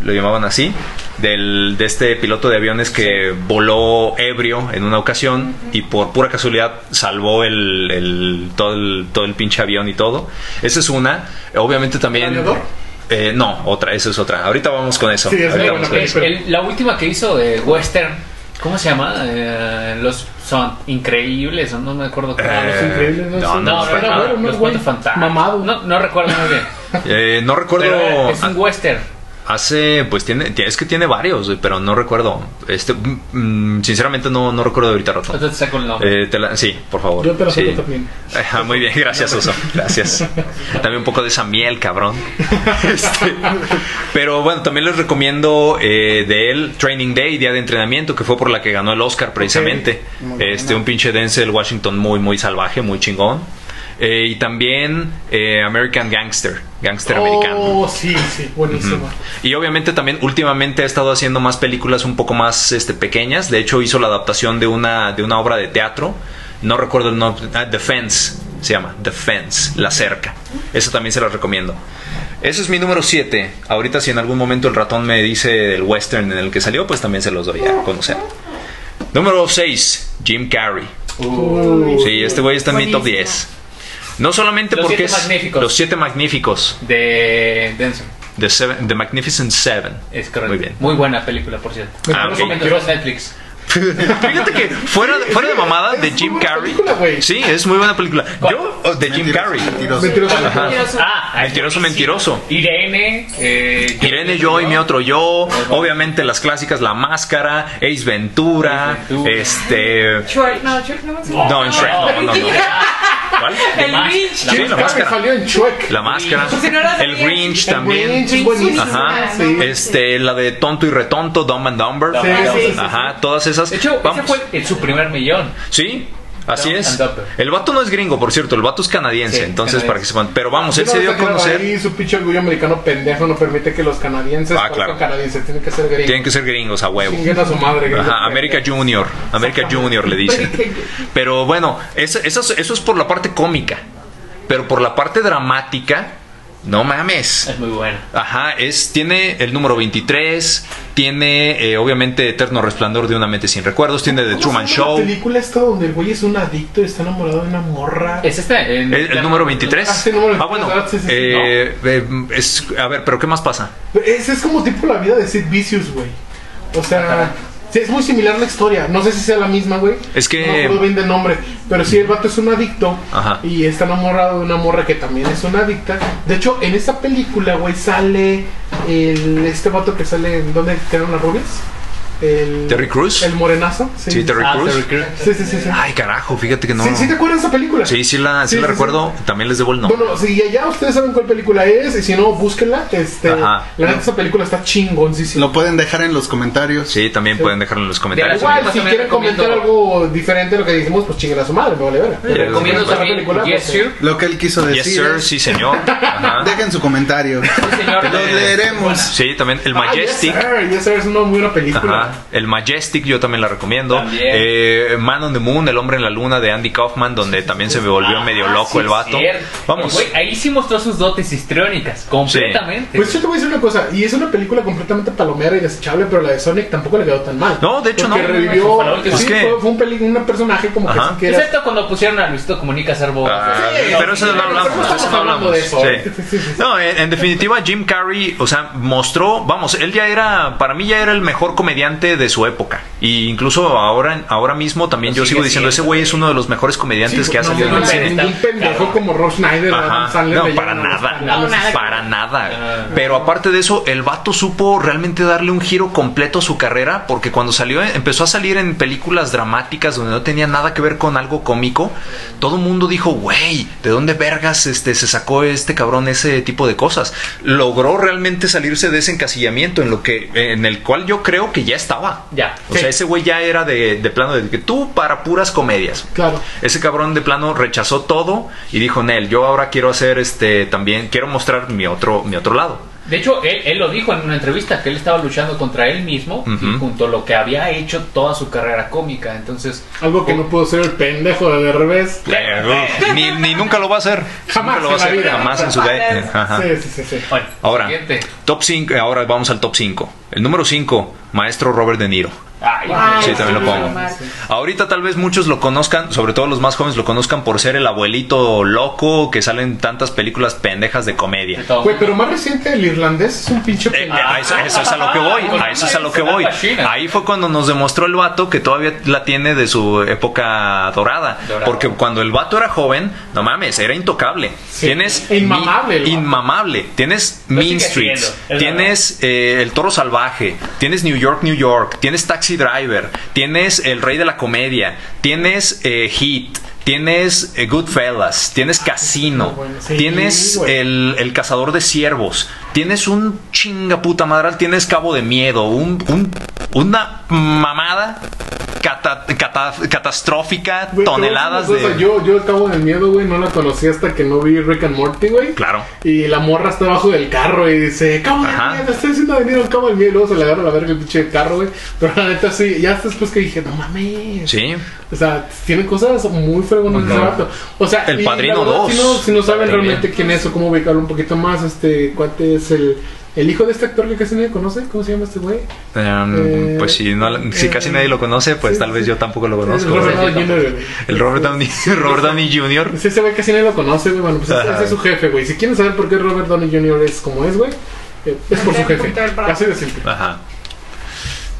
lo llamaban así, del, de este piloto de aviones que voló ebrio en una ocasión y por pura casualidad salvó el, el- todo, el, todo el pinche avión y todo. Esa es una. Obviamente también... Eh, no, otra, esa es otra. Ahorita vamos con eso. Sí, es Ahorita vamos con eso. película. El- la última que hizo de western, ¿cómo se llama? Eh, los son increíbles, o no me acuerdo cómo. Eh, Los increíbles, no, no, no, no, no, era no, bueno, ¿no, los güey? cuatro fantásticos. Mamado. No, no recuerdo muy bien. Eh, no recuerdo... Pero es un western. Hace, pues tiene, es que tiene varios, pero no recuerdo. Este, mm, mm, sinceramente no, no recuerdo ahorita nombre. Eh, te la- sí, por favor. Yo te lo sí. saco también. Ajá, muy bien, gracias, Oso. Gracias. También un poco de esa miel, cabrón. Este, pero bueno, también les recomiendo eh, de él Training Day, Día de Entrenamiento, que fue por la que ganó el Oscar precisamente. Este, un pinche Denzel Washington muy, muy salvaje, muy chingón. Eh, y también eh, American Gangster, Gangster americano. Oh, sí, sí, buenísimo. Y obviamente también últimamente ha estado haciendo más películas un poco más este, pequeñas. De hecho hizo la adaptación de una, de una obra de teatro. No recuerdo el nombre. Ah, The Fence se llama. The Fence. La cerca. Eso también se las recomiendo. Ese es mi número 7. Ahorita si en algún momento el ratón me dice el western en el que salió, pues también se los doy a conocer. Número 6. Jim Carrey. Uh, Sí, este güey está en mi top Buenísimo. 10. No solamente Los porque siete es magníficos. los siete magníficos. De Denzel. The, seven, the Magnificent Seven. Es correcto. Muy bien. Muy buena película, por cierto. Ah, Netflix. Fíjate que fuera, fuera de mamada de Jim Carrey. Sí, es muy buena película. Yo, oh, de Jim Mentiroso, Carrey. mentiroso. Mentiroso. Ajá. Mentiroso. Ah, Mentiroso, buenísimo. mentiroso. Irene. Eh, Irene, yo y mi otro yo. Obviamente las clásicas La Máscara, Ace Ventura, Ace Ventura. este. Shrek, no, Shrek no me No, en Shrek, no, no, no. ¿Cuál? El Grinch. Sí, James la máscara. salió en Chuck. La máscara. Si no la El. Grinch El también. Grinch es buenísimo. Ajá. Sí. Este, la de Tonto y Retonto, Dumb and Dumber. Sí, sí, sí, Ajá, todas esas. De hecho, Vamos. ese fue el- su primer millón. Sí, así es. El vato no es gringo, por cierto, el vato es canadiense, Sí, entonces canadiense. para que sepan. Pero vamos, él se dio a conocer. Ahí su pinche orgullo americano pendejo no permite que los canadienses Ah, claro. canadienses. Tienen que ser gringos. Tienen que ser gringos a huevo. A su madre. gringos Ajá, América. Junior. América Junior le dicen. Pero bueno, eso, eso, es- eso es por la parte cómica. Pero por la parte dramática, no mames. Es muy bueno. Ajá, es, tiene el número 23, tiene eh, obviamente Eterno Resplandor de una mente sin recuerdos, tiene The ¿Cómo Truman Show. La película esta donde el güey es un adicto y está enamorado de una morra. Es este. El, el número 23. Ah, sí, el número Ah, bueno. 23, sí, sí, sí. eh, eh, es, a ver, pero ¿qué más pasa? Es, es como tipo la vida de Sid Vicious, güey. O sea, sí, es muy similar la historia. No sé si sea la misma, güey. Es que- No me acuerdo bien del nombre. Pero sí, el vato es un adicto. Ajá. Y está enamorado de una morra que también es una adicta. De hecho, en esta película, güey, sale el, este vato que sale. en ¿Dónde quedaron las rubias? El, ¿Terry Crews? El morenazo. Sí, Sí, Terry Ah. Terry Crews. Sí, sí, sí. sí. Ay, carajo, fíjate que no. ¿Sí, sí te acuerdas de esa película? Sí, sí la, sí Sí, la sí, recuerdo. También les debo el nombre. Bueno, si ya ustedes saben cuál película es, y si no, búsquenla. Este, Ajá. la neta, esa película está chingoncísima. Lo pueden dejar en los comentarios. Sí, también Sí. pueden dejarlo en los comentarios. De Igual, si quieren comentar recomiendo- algo diferente a lo que dijimos, pues chinguen a su madre, me vale ver. Te recomiendo la también película, Yes, pues, Sir. Lo que él quiso Yes, decir. sir, es- sí, señor. Ajá. Dejen su comentario. Sí, señor. Los Eh, leeremos. Sí, también el Ah, Majestic. Yes, sir, Yes, sir, es una muy buena película. El Majestic yo también la recomiendo. También. Eh, Man on the Moon, El hombre en la luna de Andy Kaufman, donde también se me volvió medio Ah, loco sí, el vato. cierto. Vamos. Ahí sí mostró sus dotes histriónicas, completamente. Pues yo te voy a decir una cosa, y es una película completamente palomera y desechable, pero la de Sonic tampoco le quedó tan mal. No, de hecho Porque no. revivió, Fue la última. sí, Es que- fue, fue un, peli, un personaje como que Ajá. que. Excepto cuando pusieron a Luisito Comunica a voz. Ah, Sí, pero eso no hablamos, no de eso estamos no hablando hablamos. No, en, en definitiva Jim Carrey, o sea, mostró, vamos, él ya era, para mí ya era el mejor comediante de su época. Y incluso ahora, ahora mismo también yo sigo diciendo, siendo. ese güey es uno de los mejores comediantes Sí, que ha salido no, en el cine. ningún pendejo como Ajá. Sandler, No, para nada. No, nada. Para nada. Ah. Pero aparte de eso, el vato supo realmente darle un giro completo a su carrera porque cuando salió, empezó a salir en películas dramáticas donde no tenía nada que ver con algo cómico, todo el mundo dijo, güey, ¿de dónde vergas este, se sacó este cabrón ese tipo de cosas? Logró realmente salirse de ese encasillamiento en lo que, en el cual yo creo que ya estaba. Ya. O sea, ese güey ya era de, de plano de que tú para puras comedias. Claro. Ese cabrón de plano rechazó todo y dijo, Nel, yo ahora quiero hacer este también, quiero mostrar mi otro, mi otro lado. De hecho, él, él lo dijo en una entrevista que él estaba luchando contra él mismo y Ujú. junto a lo que había hecho toda su carrera cómica. Entonces, Algo que no pudo ser el pendejo de revés. ni, ni nunca lo va a hacer. Jamás Nunca lo va a en la hacer. vida. Jamás en su vida. Sí, sí, sí, sí. bueno, Ahora, siguiente. top 5, ahora vamos al top 5. El número 5, maestro Robert De Niro. Ay, Ay, Sí, también lo pongo. Ahorita tal vez muchos lo conozcan, sobre todo los más jóvenes lo conozcan por ser el abuelito loco que sale en tantas películas pendejas de comedia. Güey, pero más reciente, el irlandés es un pinche Eh, a eso, eso es a lo que voy, a eso es a lo que voy. Ahí fue cuando nos demostró el vato que todavía la tiene de su época dorada. Dorada. Porque cuando el vato era joven, no mames, era intocable. Sí. Tienes Inmamable. Tienes Mean Streets, tienes eh, El Toro Salvaje, tienes New York, New York, tienes Taxi Driver, tienes El Rey de la Comedia, tienes eh, Hit. Tienes eh, Goodfellas, tienes Casino, bueno. Sí, tienes el, el Cazador de Ciervos, tienes un chinga puta madral, tienes Cabo de Miedo, un, un- una mamada cata- cata- catastrófica, toneladas de... Yo, yo el cabo del miedo, güey, no la conocí hasta que no vi Rick and Morty, güey. Claro. Y la morra está abajo del carro y dice, cabo Ajá. miedo, estoy haciendo venir un cabo del miedo. Y luego se le agarra la verga el pinche carro, güey. Pero la neta sí, ya después que dije, no mames. Sí, O sea, tiene cosas muy fregonas ese Ujú. vato. O sea, El y Padrino la verdad, 2. Si no, si no saben realmente quién es o cómo ubicarlo un poquito más, este, cuate es el, el hijo de este actor que casi nadie conoce. ¿Cómo se llama este güey? Em, Eh, pues si, no, si eh, casi nadie lo conoce, pues sí, tal vez sí. yo tampoco lo El conozco. Robert Sí, Downey Jr.. El Robert Downey, Robert Downey Jr. Pues ese güey casi nadie lo conoce, güey. Bueno, pues ese, ese es su jefe, güey. Si quieren saber por qué Robert Downey Jr. es como es, güey, eh, es por su jefe. Así de simple. Ajá.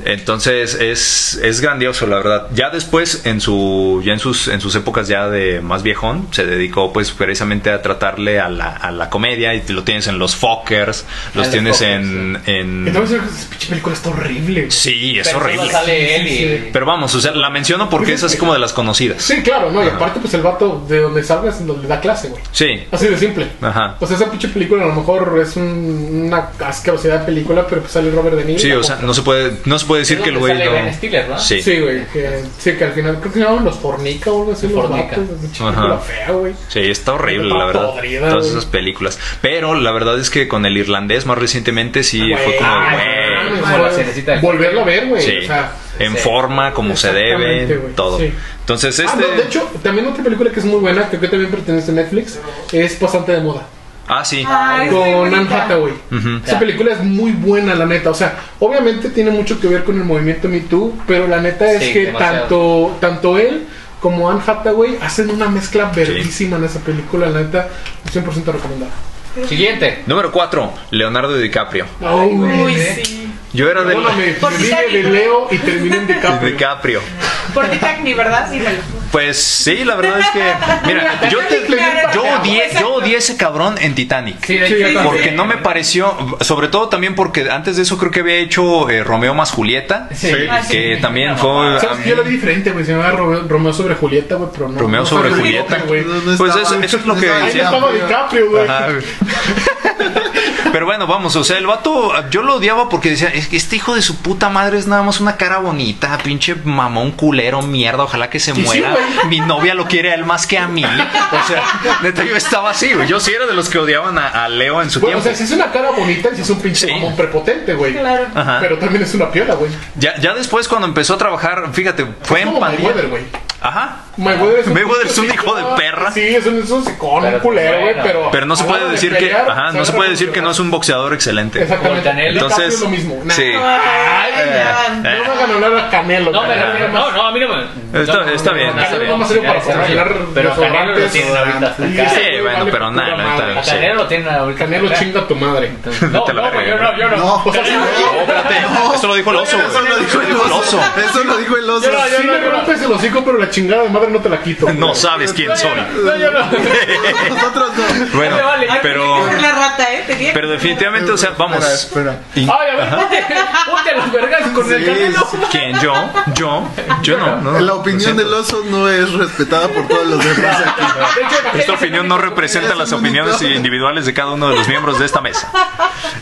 Entonces es, es grandioso, la verdad. Ya después, en su, ya en sus, en sus épocas ya de más viejón, se dedicó pues precisamente a tratarle a la, a la comedia y lo tienes en los Fockers, los los tienes Fockers, en, en... Entonces, esa pinche película está horrible. Sí, es Pero horrible. sale él y... Pero vamos, o sea, la menciono porque es así como de las conocidas. Sí, claro, ¿no? Y aparte, pues el vato de donde salgas es donde da clase, güey. Sí. Así de simple. Ajá. O sea, esa pinche película a lo mejor es un- una asquerosidad de película, pero pues sale Robert De Niro. Sí, o sea, no se puede, no se puede decir Es que el güey. Ben Stiller, ¿no? Sí. Sí, güey. Que, sí, que al final creo que se llaman los Fornica o algo así, los Fornica. vatos. Fea, güey. Sí, está horrible, Está la verdad. podrida, Todas esas películas. Pero la verdad es que con el irlandés más recientemente sí Güey, fue como, ay, güey. Volverlo a ver, güey. Sí. O sea, en Sí. forma, como se debe, güey. todo. Sí. Entonces, Ah, este. no, de hecho, también otra película que es muy buena, que creo que también pertenece a Netflix, es Pasante de Moda. Ah, sí. Ay, muy con Anne. Hathaway. Esa película es muy buena, la neta. O sea, obviamente tiene mucho que ver con el movimiento Me Too, pero la neta es Sí, que demasiado. tanto, tanto él como Anne Hathaway hacen una mezcla verdísima en esa película, la neta, 100% recomendada. Siguiente. Número 4, Leonardo DiCaprio. Uy, sí. Yo era del. Perdóname, Por me Titanic, vine de. Leo y terminé en DiCaprio. DiCaprio. Por Titanic, ¿verdad? Sí, me- Pues sí, la verdad es que. Mira, yo, te- yo, odié, yo odié ese cabrón en Titanic. Sí, Porque no me pareció, sobre todo también porque antes de eso creo que había hecho eh, Romeo más Julieta, Sí. Ah, sí. que también fue... ¿Sabes que Yo la vi diferente, güey. Se llamaba Romeo, Romeo sobre Julieta, güey, pero no. Romeo sobre Julieta. No, no Pues eso- eso es lo que estaba Ahí decía. estaba DiCaprio, güey. Pero bueno, vamos, o sea, el vato, yo lo odiaba porque decía, es que este hijo de su puta madre es nada más una cara bonita, pinche mamón culero, mierda, ojalá que se muera. Mi novia lo quiere a él más que a mí. O sea, neta, yo estaba así, güey. Yo sí era de los que odiaban a, a Leo en su Bueno, o tiempo. sea, si es una cara bonita y si es un pinche Sí. mamón prepotente, güey. Claro. Ajá. Pero también es una piola, güey. Ya, ya después cuando empezó a trabajar, fíjate, fue Es en güey. Ajá. Mayweather es un, Mayweather es un hijo de perra. Sí, es un, es un sicón, Pero un culero, güey, pero... Pero no se puede decir que, pelear, ajá, no se puede decir que no es un boxeador excelente. Exactamente. Como Canelo. DiCaprio Entonces, es lo mismo. Nah. sí. Ay, Eh, no eh. me hagan hablar a Canelo. No, refiero, nomás- no, no, a mí no me. Está- no, no, está no, bien, no, está no, bien. no, sirve para promocionar Pero Canelo lo tiene ahorita hasta acá. Sí, bueno, pero nada. A sí. Canelo lo tiene ahorita. Canelo chinga a tu madre. No, no, yo no, yo no. No. O sea, sí, No, espérate. Eso lo dijo el oso, güey. Eso lo dijo el oso. Eso lo dijo el oso. Yo no, yo sí me rompes el hocico, pero la chingada de madre no te la quito. No sabes quién soy. No, yo no. Nosotros no. Bueno, vale, pero, la rata, ¿eh? Pero definitivamente, o sea, vamos. Espera, espera. Y- Ay, a ver, ponte, ponte a los vergas con el Canelo. sí. ¿Quién? ¿Yo? ¿Yo? Yo no. no La opinión del oso no es respetada por todos los demás aquí. De hecho, Esta opinión no representa las único. opiniones individuales de cada uno de los miembros de esta mesa.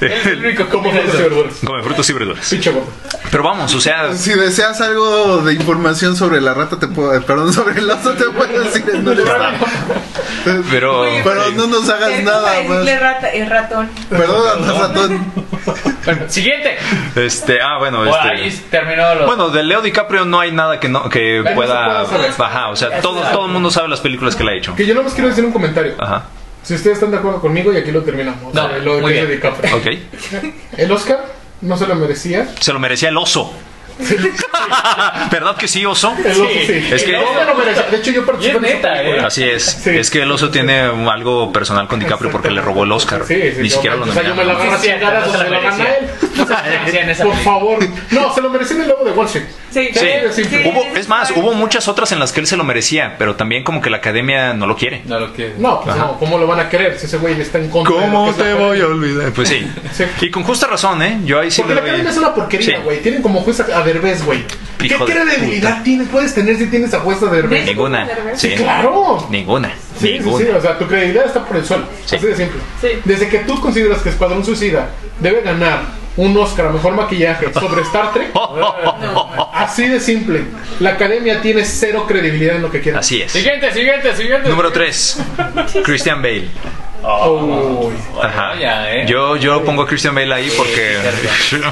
Es el único que ¿Cómo opina frutas y verduras? Come frutos y verduras. Pinche gordo. Pero vamos, o sea, Si deseas algo de información sobre la rata, te puedo, eh, perdón, sobre el oso, te puedo decir en dónde está. pero. Pero no nos hagas nada más. rata, es ratón. Perdón, ratón. Bueno, siguiente. Este, ah, bueno, Bueno, ahí este. terminó los. Bueno, de Leo DiCaprio no hay nada que no que pueda. Ajá, o sea, todo, todo el mundo sabe las películas que le ha hecho. Que yo nomás quiero decir un comentario. Ajá. Si ustedes están de acuerdo conmigo, y aquí lo terminamos. No, lo de muy bien. DiCaprio. Ok. El Oscar no se lo merecía. Se lo merecía el oso. ¿Verdad que sí, oso? El oso sí. Es que- No se lo merecía. De hecho, yo participé en neta, eh. Así es. Sí. Es que el oso tiene algo personal con DiCaprio porque le robó el Oscar. Sí, sí, Ni yo- siquiera lo o sea, yo me la nominaron. a Sí, es cierto, chingadas, no se o la gana él. No se Por favor. No, se lo merecía en el lobo de Wall Street. Sí, Sí, Sí, sí. Hubo, es más, hubo muchas otras en las que él se lo merecía, pero también como que la academia no lo quiere. No lo que. No, pues no, ¿cómo lo van a querer si ese güey está en contra ¿Cómo te academia? voy a olvidar? Pues sí. Sí. Y con justa razón, ¿eh? Yo ahí sí Porque la academia es una porquería, Sí. güey. Tienen como juez a a Derbez, güey. ¿Qué de credibilidad tienes, puedes tener si tienes a juez a Derbez? Ninguna. Sí. Claro. Ninguna. Sí, sí, Ninguna. sí, o sea, tu credibilidad está por el suelo. Sí. Así de simple. Sí. Desde que tú consideras que Escuadrón Suicida debe ganar un Oscar a mejor maquillaje sobre Star Trek, así de simple. La academia tiene cero credibilidad en lo que quiera. Así es. Siguiente, siguiente, siguiente. Número 3. Christian Bale. Uy. Ajá. Vaya, ¿eh? Yo, yo pongo a Christian Bale ahí porque.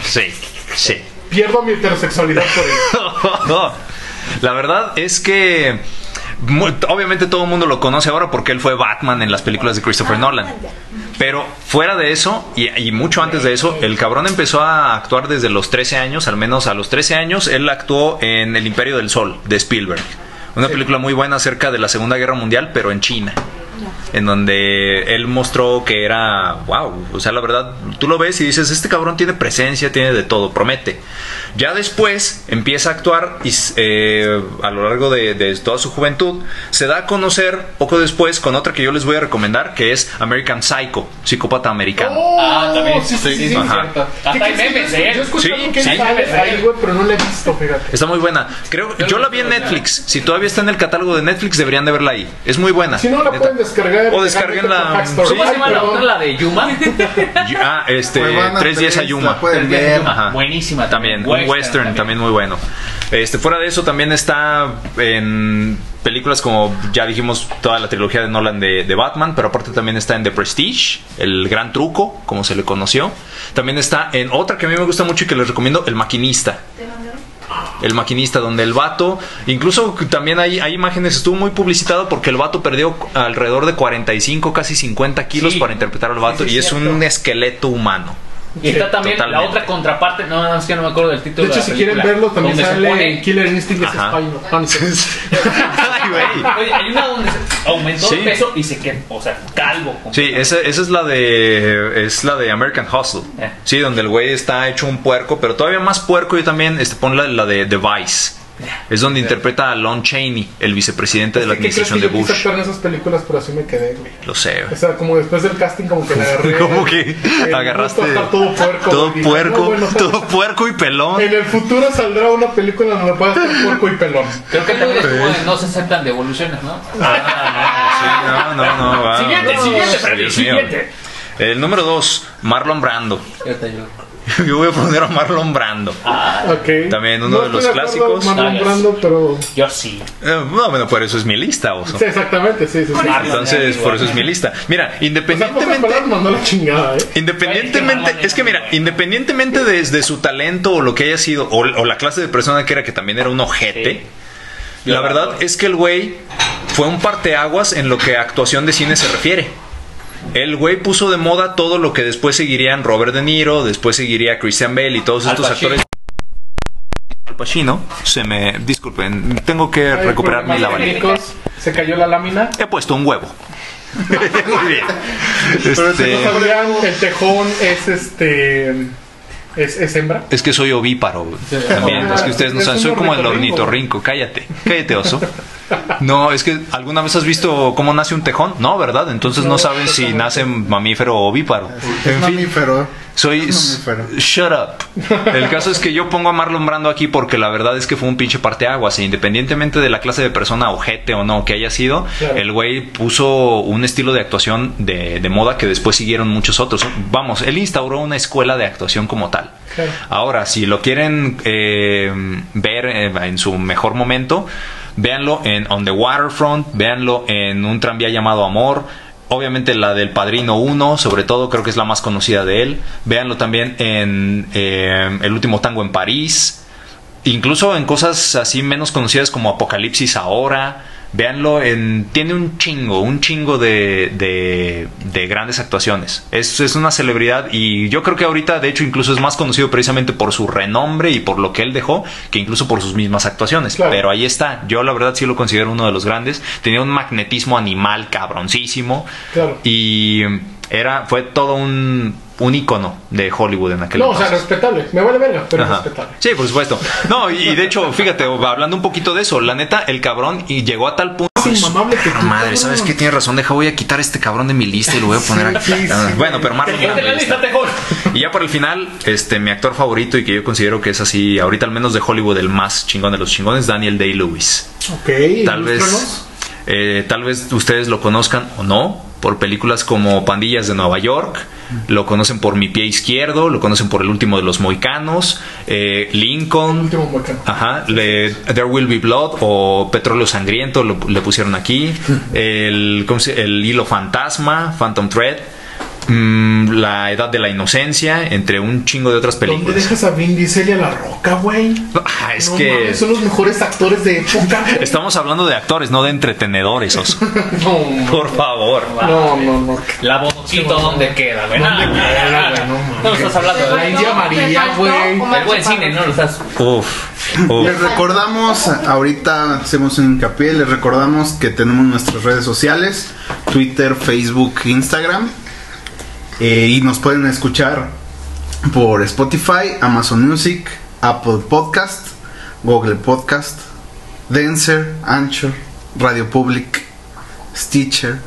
Sí, sí. Pierdo mi heterosexualidad por él. La verdad es que. mu- Obviamente todo el mundo lo conoce ahora porque él fue Batman en las películas de Christopher Nolan. Pero fuera de eso, y, y mucho antes de eso, el cabrón empezó a actuar desde los 13 años, al menos a los 13 años, él actuó en El Imperio del Sol, de Spielberg. Una película muy buena acerca de la Segunda Guerra Mundial, pero en China. En donde él mostró que era, wow, o sea, la verdad, tú lo ves y dices, este cabrón tiene presencia, tiene de todo, promete. Ya después empieza a actuar y eh, a lo largo de, de toda su juventud se da a conocer poco después con otra que yo les voy a recomendar, que es American Psycho, psicópata americano. Ah, también. sí, sí, sí, sí. Ajá. Hasta hay memes de Yo Sí, que sí. ahí, güey, pero no la he visto, fíjate. Está muy buena. Creo, yo la vi en Netflix. Si todavía está en el catálogo de Netflix, deberían de verla ahí. Es muy buena. Si no, la Neta. pueden descargar. O Hackstore. sí. ¿Cómo se llama Ay, la otra? La de Yuma. Ah, este, Cuevana Tres días a tres, Yuma. la pueden ver. Buenísima También, un western también. muy bueno. Este, fuera de eso, también está en películas como ya dijimos toda la trilogía de Nolan de, de Batman, pero aparte también está en The Prestige, El Gran Truco, como se le conoció. También está en otra que a mí me gusta mucho y que les recomiendo, El Maquinista. El maquinista, donde el vato, incluso también hay, hay imágenes, estuvo muy publicitado porque el vato perdió alrededor de 45, casi 50 kilos Sí. para interpretar al vato Sí, sí, y es un esqueleto humano. Y está también Totalmente. la otra contraparte, no, no, es que no me acuerdo del título. De hecho, la si quieren película, verlo, también sale pone- Killer Instinct güey. Oye, hay una donde se aumentó Sí. el peso y se quedó, o sea, calvo. Sí, esa, esa es la de es la de American Hustle. Eh. Sí, donde el güey está hecho un puerco, pero todavía más puerco yo también este pon la, la de The Vice. Es donde interpreta a Lon Chaney, el vicepresidente de la ¿Qué crees que administración de yo quise Bush. actuar en esas películas, pero así me quedé, güey. Lo sé. O güey. sea, como después del casting, como que le agarré. Como que el agarraste todo puerco. todo puerco, no, bueno, todo puerco y pelón. En el futuro saldrá una película donde pueda estar puerco y pelón. Creo que también No se aceptan devoluciones, ¿no? Ah, no, no, no, va. Siguiente, No, siguiente, siguiente. El número dos, Marlon Brando. Yo voy a poner a Marlon Brando. Ok. También uno No de los clásicos. Marlon Ah, ya Brando, pero. Yo sí. Eh, no, bueno, por eso es mi lista, oso. Sí, exactamente, sí, sí. sí. Entonces, por eso es mi lista. Mira, O sea, independientemente. mandó la chingada, ¿eh? Independientemente, es que mira, independientemente de, de su talento o lo que haya sido, o, o la clase de persona que era, que también era un ojete, Sí. la verdad es que el güey fue un parteaguas en lo que a actuación de cine se refiere. El güey puso de moda todo lo que después seguirían Robert De Niro, después seguiría Christian Bale y todos Al estos Pacino. actores. Al Pacino, se me. Disculpen, tengo que Hay recuperar mi problemas técnicos, Se cayó la lámina. He puesto un huevo. Muy bien. Pero si Este, no sabían, el tejón es este. Es, es hembra. Es que soy ovíparo. También, Ah, es que ustedes no es saben. un Soy como el ornitorrinco. ornitorrinco. Cállate. Cállate, oso. No, es que ¿alguna vez has visto cómo nace un tejón? No, ¿verdad? Entonces no, No, saben si nace mamífero o ovíparo. Es En fin, mamífero. soy. Es mamífero. Shut up. El caso es que yo pongo a Marlon Brando aquí porque la verdad es que fue un pinche parteaguas. E independientemente de la clase de persona, ojete o no, que haya sido, Claro. el güey puso un estilo de actuación de, de moda que después siguieron muchos otros. Vamos, él instauró una escuela de actuación como tal. Claro. Ahora, si lo quieren eh, ver eh, en su mejor momento, véanlo en On the Waterfront, véanlo en un tranvía llamado Amor. Obviamente la del Padrino 1, sobre todo creo que es la más conocida de él. Véanlo también en eh, El último tango en París. Incluso en cosas así menos conocidas como Apocalipsis ahora. Véanlo en... Tiene un chingo, un chingo de, de, de grandes actuaciones. Es, es una celebridad y yo creo que ahorita de hecho incluso es más conocido precisamente por su renombre y por lo que él dejó que incluso por sus mismas actuaciones. Claro. Pero ahí está. Yo la verdad sí lo considero uno de los grandes. Tenía un magnetismo animal cabroncísimo. Claro. Y era, fue todo un, un ícono de Hollywood en aquel No, o sea, respetable. Me vale verga, pero Ajá. respetable. Sí, por supuesto. No, y, y de hecho, fíjate, hablando un poquito de eso, la neta, el cabrón y llegó a tal punto. Es inmamable que tú, Madre, cabrón. ¿sabes qué? Tienes razón, deja, voy a quitar este cabrón de mi lista y lo voy a poner aquí. sí, sí, Ah, sí. bueno, pero Marlon Brando la lista, Tejón. Y ya por el final, este, mi actor favorito y que yo considero que es así, ahorita al menos de Hollywood, el más chingón de los chingones, Daniel Day-Lewis. Ok, Tal vez. Eh, tal vez ustedes lo conozcan o no por películas como Pandillas de Nueva York, lo conocen por Mi pie izquierdo, lo conocen por El último de los Moicanos, eh, Lincoln. Ajá, le- There Will Be Blood o Petróleo Sangriento lo- le pusieron aquí. El, ¿cómo se- el Hilo Fantasma, Phantom Thread. Mm, la Edad de la Inocencia, entre un chingo de otras ¿Dónde películas. dejas a Vin Diesel y a La Roca, güey? Ah, es No que mames, son los mejores actores de época. güey. estamos hablando de actores, no de entretenedores. oso. No, Por favor. no, no, no. La boquito, ¿dónde queda, güey? ¿Dónde No, queda, no, güey? No no, estás hablando La de India María, güey. El buen cine, ¿no? Lo estás... Uf. Uf. Les recordamos, ahorita hacemos un hincapié, les recordamos que tenemos nuestras redes sociales, Twitter, Facebook, Instagram. Eh, y nos pueden escuchar por Spotify, Amazon Music, Apple Podcast, Google Podcast, Denser, Anchor, Radio Public, Stitcher,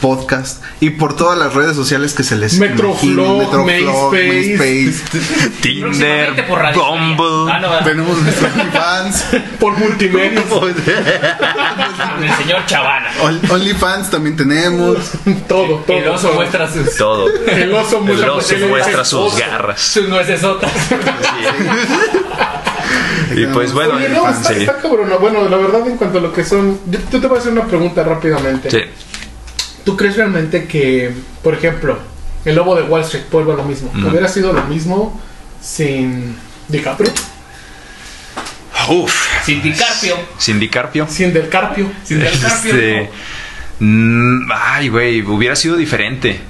Podcast y por todas las redes sociales que se les Metroflog, imaginen, MySpace. Tinder, Bumble. Ah. Tenemos nuestros fans. Por multimedia. El señor Chavana. OnlyFans también tenemos. todo, todo. El oso todo. muestra sus, Todo. El oso El muestra, oso muestra sus oso. garras. sus nuecesotas. Y pues bueno, Oye, no, está, sí. está cabrón. Bueno, la verdad, en cuanto a lo que son. Yo, yo te voy a hacer una pregunta rápidamente. Sí. ¿Tú crees realmente que, por ejemplo, el lobo de Wall Street vuelve a lo mismo? Ujú. ¿Hubiera sido lo mismo sin DiCaprio? Uf. Sin Dicarpio. Sin Dicarpio. Sin Del Carpio. Sin Dicarpio. Este, mm, ay, güey, hubiera sido diferente.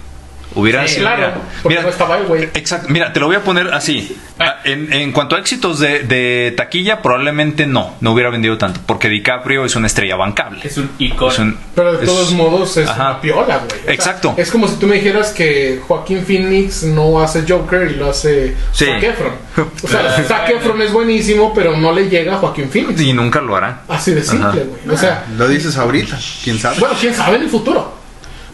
Hubiera Sí, sido. Claro, mira, no estaba güey. Exacto, mira, te lo voy a poner así. Ah, En, en cuanto a éxitos de, de taquilla, probablemente no, no hubiera vendido tanto, porque DiCaprio es una estrella bancable. Es un icono. Es un- Pero de es- todos modos es Ajá. una piola, güey. O sea, Exacto. es como si tú me dijeras que Joaquín Phoenix no hace Joker y lo hace Sí. Zac Efron. O sea, Zac Efron es buenísimo, pero no le llega a Joaquín Phoenix. Y nunca lo hará. Así de simple, güey. O sea, Lo dices ahorita, quién sabe. bueno, quién sabe en el futuro.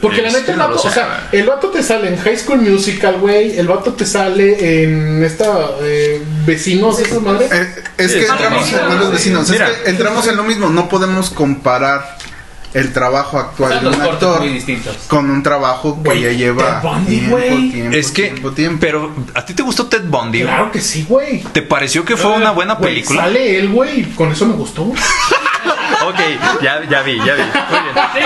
Porque la Este, neta, el no vato, o sea, el vato te sale en High School Musical, güey. El vato te sale en esta eh, vecinos, esas madres. Eh, es que Sí, entramos en los vecinos. Mira. Es que entramos en lo mismo. No podemos comparar el trabajo actual de un actor con un trabajo que Güey, ya lleva Ted Bundy, tiempo, tiempo, Es que, tiempo, tiempo. pero ¿a ti te gustó Ted Bundy? Claro que sí, güey. ¿Te pareció que fue una buena Güey, película? Sale él, güey. Con eso me gustó. Ok, ya, ya vi, ya vi. Muy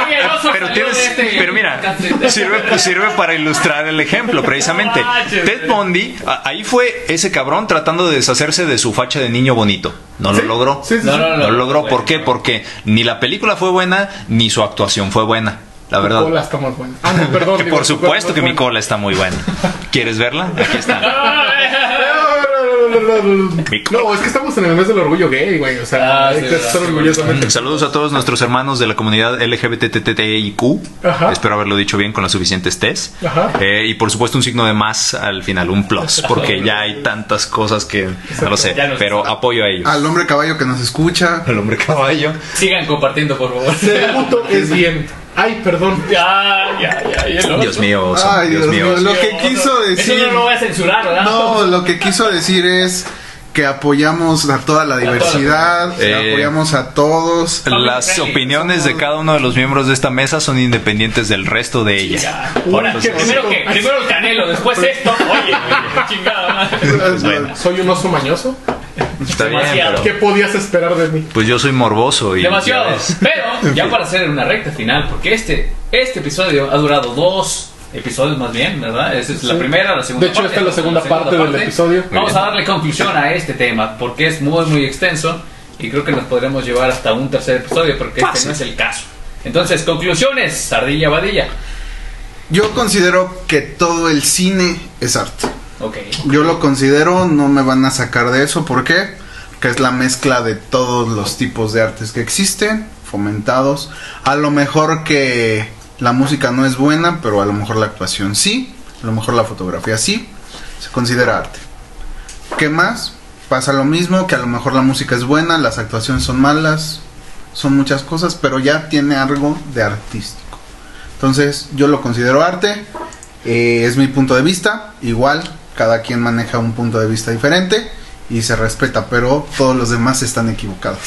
bien. Pero tienes, este- pero mira, sirve, sirve para ilustrar el ejemplo, precisamente. Ted Bundy, ahí fue ese cabrón tratando de deshacerse de su facha de niño bonito. No lo logró. No, lo logró. ¿Por qué? Porque ni la película fue buena, ni su actuación fue buena. La verdad. cola está más buena. Ah, no, perdón. Que digo, por supuesto que mi cola está muy buena. ¿Quieres verla? Aquí está. No, es que estamos en el mes del orgullo gay, güey. O sea, Ah, hay que estar orgullosamente. Saludos a todos nuestros hermanos de la comunidad LGBTTIQ. Ajá. Espero haberlo dicho bien con las suficientes T's. Ajá. Eh, y por supuesto un signo de más al final, un plus, porque ya hay tantas cosas que no lo sé, se pero apoyo a ellos. Al hombre caballo que nos escucha. Al hombre caballo. Sigan compartiendo, por favor. El puto es bien. Ay, perdón. Ya, ya, ya. y el oso. Dios mío, oso, Ay, Dios, Dios mío. mío. Lo que Oso. quiso decir- Eso no lo voy a censurar, ¿verdad? No, lo que quiso decir es que apoyamos a toda la diversidad, Eh. apoyamos a todos. Las opiniones de cada uno de los miembros de esta mesa son independientes del resto de ella. Ahora, primero, bonito. que, primero el canelo, después esto. Oye, oye, chingada madre. bueno. Soy un oso mañoso. Está bien, Demasiado. pero ¿Qué podías esperar de mí? pues yo soy morboso y Demasiado. Pero, ya para hacer una recta final, porque este, este episodio ha durado dos episodios más bien, ¿verdad? Esa es la Sí. primera, la segunda De hecho, parte. esta es la segunda parte del episodio. Vamos a darle conclusión a este tema, porque es muy, muy extenso y creo que nos podremos llevar hasta un tercer episodio, porque este no es el caso. Entonces, conclusiones, Sardilla Badilla. Yo considero que todo el cine es arte. Yo lo considero, no me van a sacar de eso. ¿Por qué? Que es la mezcla de todos los tipos de artes que existen, fomentados. A lo mejor que la música no es buena, pero a lo mejor la actuación sí. A lo mejor la fotografía sí. Se considera arte. ¿Qué más? Pasa lo mismo, que a lo mejor la música es buena, las actuaciones son malas, son muchas cosas, pero ya tiene algo de artístico. Entonces yo lo considero arte, eh, es mi punto de vista, igual cada quien maneja un punto de vista diferente y se respeta, pero todos los demás están equivocados.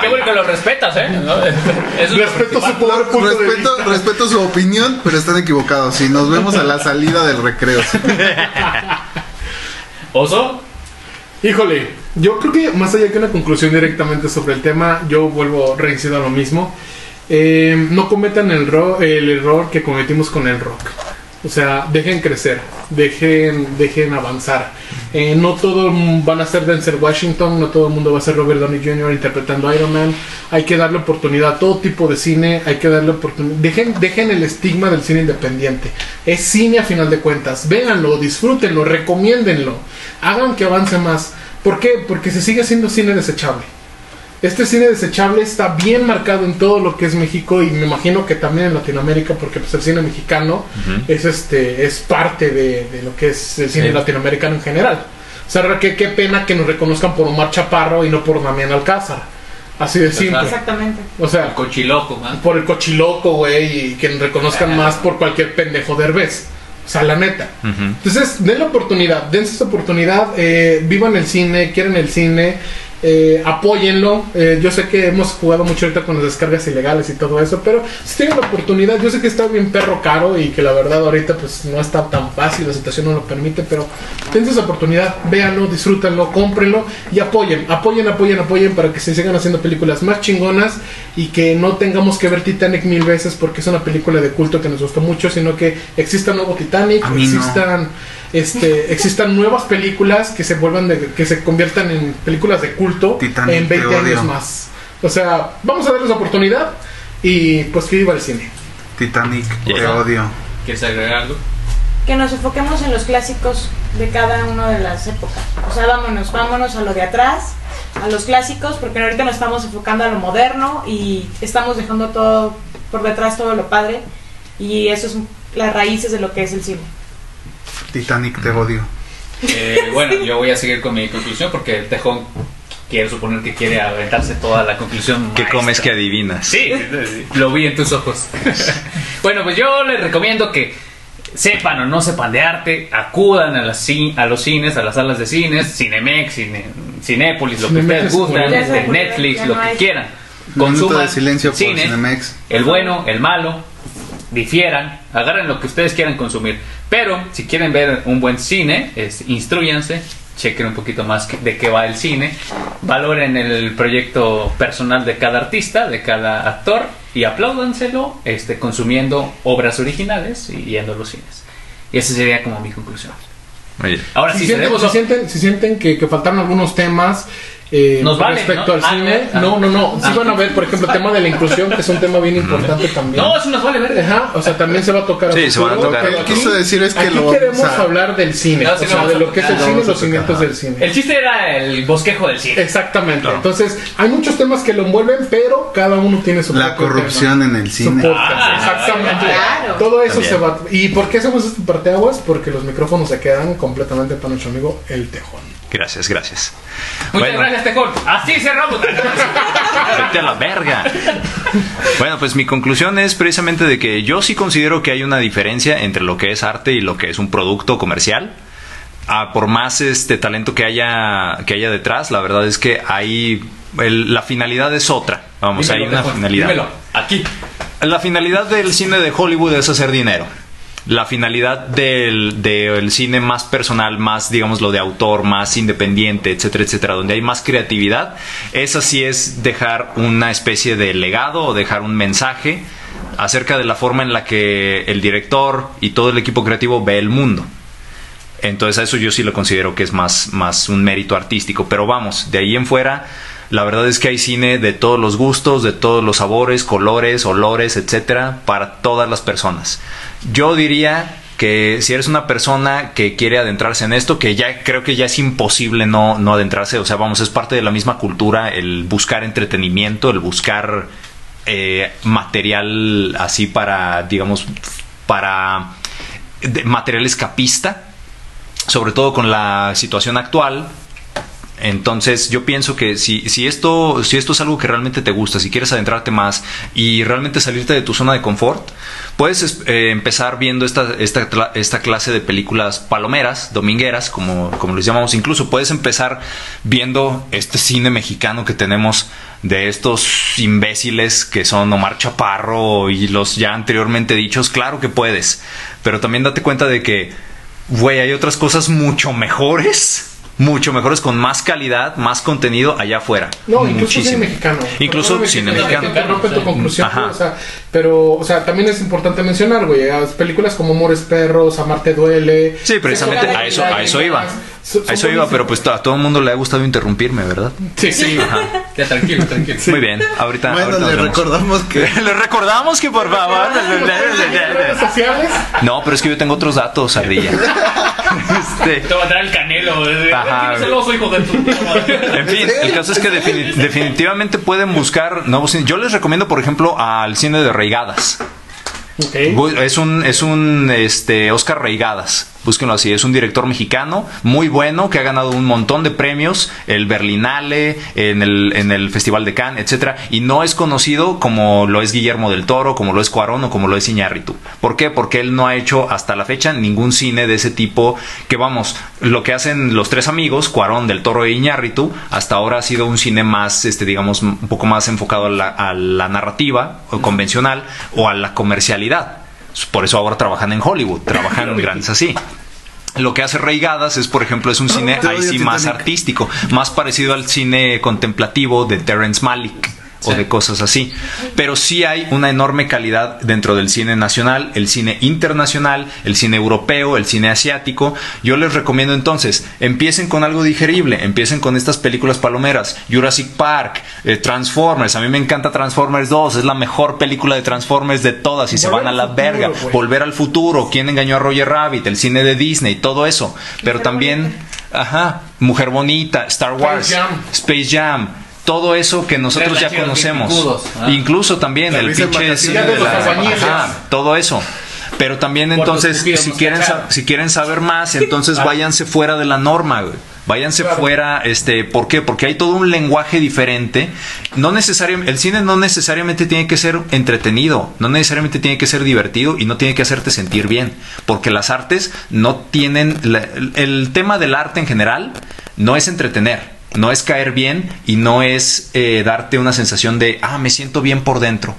Qué bueno que lo respetas, ¿eh? ¿No? Eso es lo Respeto su poder punto de respeto, vista. respeto su opinión, pero están equivocados. Y nos vemos a la salida del recreo. ¿Oso? Híjole, yo creo que más allá que una conclusión directamente sobre el tema, yo vuelvo reincido a lo mismo. Eh, no cometan el, ro- el error que cometimos con el rock. O sea, dejen crecer, dejen, dejen avanzar. Eh, no todo van a ser Denzel Washington, no todo el mundo va a ser Robert Downey Jr. interpretando Iron Man. Hay que darle oportunidad a todo tipo de cine, hay que darle oportunidad. Dejen, dejen el estigma del cine independiente. Es cine a final de cuentas. Véanlo, disfrútenlo, recomiéndenlo. Hagan que avance más. ¿Por qué? Porque se sigue haciendo cine desechable. Este cine desechable está bien marcado en todo lo que es México y me imagino que también en Latinoamérica, porque pues el cine mexicano es este es parte de, de lo que es el cine Sí. latinoamericano en general. O sea, qué, qué pena que nos reconozcan por Omar Chaparro y no por Damián Alcázar. Así de simple. Exactamente. O sea, El cochiloco, man. por el cochiloco, güey, y que nos reconozcan Ah. más por cualquier pendejo derbez. O sea, la neta. Entonces, den la oportunidad, dense esta oportunidad, eh, vivan el cine, quieren el cine, eh, apóyenlo. Eh, yo sé que hemos jugado mucho ahorita con las descargas ilegales y todo eso, pero si tienen la oportunidad, yo sé que está bien perro caro y que la verdad ahorita pues no está tan fácil, la situación no lo permite, pero dense esa oportunidad, véanlo, disfrútenlo, cómprenlo y apoyen, apoyen, apoyen, apoyen para que se sigan haciendo películas más chingonas y que no tengamos que ver Titanic mil veces porque es una película de culto que nos gustó mucho, sino que exista nuevo Titanic, no. Existan este, existan nuevas películas que se vuelvan de, que se conviertan en películas de culto Titanic, en 20 te años más. O sea, vamos a darles oportunidad y pues que viva el cine. Titanic, te Yeah. odio. ¿Quieres agregar algo? Que nos enfoquemos en los clásicos de cada una de las épocas. O sea, vámonos, vámonos a lo de atrás, a los clásicos, porque ahorita nos estamos enfocando a lo moderno y estamos dejando todo por detrás, todo lo padre. Y eso es las raíces de lo que es el cine. Titanic, te odio. Eh, bueno, yo voy a seguir con mi conclusión porque el Tejón quiero suponer que quiere aventarse toda la conclusión. ¿Qué maestra. comes que adivinas? Sí, lo vi en tus ojos. bueno, pues yo les recomiendo que sepan o no sepan de arte, acudan a, las a los cines, a las salas de cines, Cinemex, Cine, Cinépolis, lo que Cinemex ustedes es gustan, Netflix, lo que quieran. Consuman de silencio por cine, Cinemex. el bueno, el malo, difieran, agarren lo que ustedes quieran consumir. Pero si quieren ver un buen cine, es, instruyanse, chequen un poquito más de qué va el cine, valoren el proyecto personal de cada artista, de cada actor y apláudanselo este, consumiendo obras originales y yendo a los cines. Y esa sería como mi conclusión. Oye, Ahora si, sí, sienten, tenemos si sienten, si sienten que, que faltaron algunos temas eh, Nos vale, respecto ¿no? al Ah, cine, no, no, no, no. Sí ah. van a ver, por ejemplo, el tema de la inclusión, que es un tema bien importante también. No, eso nos vale ver. Ajá, o sea, también se va a tocar. Sí, se van a tocar. Lo que aquí- quiso decir es que aquí lo queremos a- hablar del cine, No, o sí, sea, de lo que es el cine y los cimientos del cine. El chiste era el bosquejo del cine. Exactamente. Claro. Entonces, hay muchos temas que lo envuelven, pero cada uno tiene su La corrupción tema. en el cine. podcast. Ah, Exactamente. claro. Todo eso También. se va. ¿Y por qué hacemos este parteaguas? Porque los micrófonos se quedan completamente para nuestro amigo El Tejón. Gracias, gracias. Muchas Bueno. gracias, Tejón. Así cerramos. Vete a la verga. Bueno, pues mi conclusión es precisamente de que yo sí considero que hay una diferencia entre lo que es arte y lo que es un producto comercial. Ah, por más este talento que haya que haya detrás, la verdad es que hay el- la finalidad es otra. Vamos, Dímelo, hay una finalidad. Dímelo. Aquí. La finalidad del cine de Hollywood es hacer dinero. La finalidad del, del cine más personal, más, digamos, lo de autor, más independiente, etcétera, etcétera, donde hay más creatividad, esa sí es dejar una especie de legado o dejar un mensaje acerca de la forma en la que el director y todo el equipo creativo ve el mundo. Entonces a eso yo sí lo considero que es más, más un mérito artístico. Pero vamos, de ahí en fuera, la verdad es que hay cine de todos los gustos, de todos los sabores, colores, olores, etcétera, para todas las personas. Yo diría que si eres una persona que quiere adentrarse en esto, que ya creo que ya es imposible no, no adentrarse, o sea, vamos, es parte de la misma cultura el buscar entretenimiento, el buscar eh, material así para, digamos, para material escapista sobre todo con la situación actual. Entonces yo pienso que si, si, esto, si esto es algo que realmente te gusta, si quieres adentrarte más y realmente salirte de tu zona de confort, puedes es- eh, empezar viendo esta, esta, esta clase de películas palomeras, domingueras, como, como les llamamos. Incluso puedes empezar viendo este cine mexicano que tenemos de estos imbéciles que son Omar Chaparro y los ya anteriormente dichos. Claro que puedes, pero también date cuenta de que Güey, hay otras cosas mucho mejores. Mucho mejores, con más calidad, más contenido allá afuera. No, incluso Muchísimo. cine mexicano. Incluso cine mexicano. te tu conclusión, Ajá. güey, o sea, pero, o sea, también es importante mencionar, güey, las películas como Amores Perros, Amarte Duele. Sí, precisamente a eso- a eso iba. A eso iba, pero pues a todo el mundo le ha gustado interrumpirme, ¿verdad? Sí, sí. Ya, tranquilo, tranquilo. Muy bien, ahorita. Bueno, ahorita le recordamos que Le recordamos que por favor. redes sociales. No, pero es que yo tengo otros datos, Ardilla. Este, Te va a traer el canelo. eh. Ajá. ¿Quién es el oso, hijo de tu? En fin, el caso es que defini- definitivamente pueden buscar nuevos cines. Yo les recomiendo, por ejemplo, al cine de Reigadas. Ok. Bu- Es un, es un este, Oscar Reigadas. Búsquenlo así. Es un director mexicano muy bueno que ha ganado un montón de premios, el Berlinale, en el, en el Festival de Cannes, etcétera, y no es conocido como lo es Guillermo del Toro, como lo es Cuarón o como lo es Iñárritu. ¿Por qué? Porque él no ha hecho hasta la fecha ningún cine de ese tipo. Que vamos, lo que hacen los tres amigos, Cuarón, del Toro e Iñárritu, hasta ahora ha sido un cine más, este, digamos, un poco más enfocado a la, a la narrativa o convencional o a la comercialidad. Por eso ahora trabajan en Hollywood, trabajan grandes así. Lo que hace Reigadas es, por ejemplo, es un cine te ahí sí más artístico, más parecido al cine contemplativo de Terrence Malick o de cosas así. Pero sí hay una enorme calidad dentro del cine nacional, el cine internacional, el cine europeo, el cine asiático. Yo les recomiendo entonces, empiecen con algo digerible, empiecen con estas películas palomeras, Jurassic Park, eh, Transformers, a mí me encanta Transformers 2, es la mejor película de Transformers de todas y se van a la futuro, verga. güey. Volver al futuro, quién engañó a Roger Rabbit, el cine de Disney, todo eso. Pero también, Bonita. ajá, Mujer Bonita, Star Wars, Jam. Space Jam. Todo eso que nosotros ya conocemos. picudos, ah. Incluso también La el pinche cine de la- ajá, todo eso. Pero también entonces, si quieren, si quieren saber más, entonces váyanse fuera de la norma, güey. Váyanse Claro. fuera, este, ¿por qué? Porque hay todo un lenguaje diferente. No necesariamente, el cine no necesariamente tiene que ser entretenido, no necesariamente tiene que ser divertido y no tiene que hacerte sentir bien. Porque las artes no tienen, la- el, el tema del arte en general no es entretener. No es caer bien y no es eh, darte una sensación de, ah, me siento bien por dentro.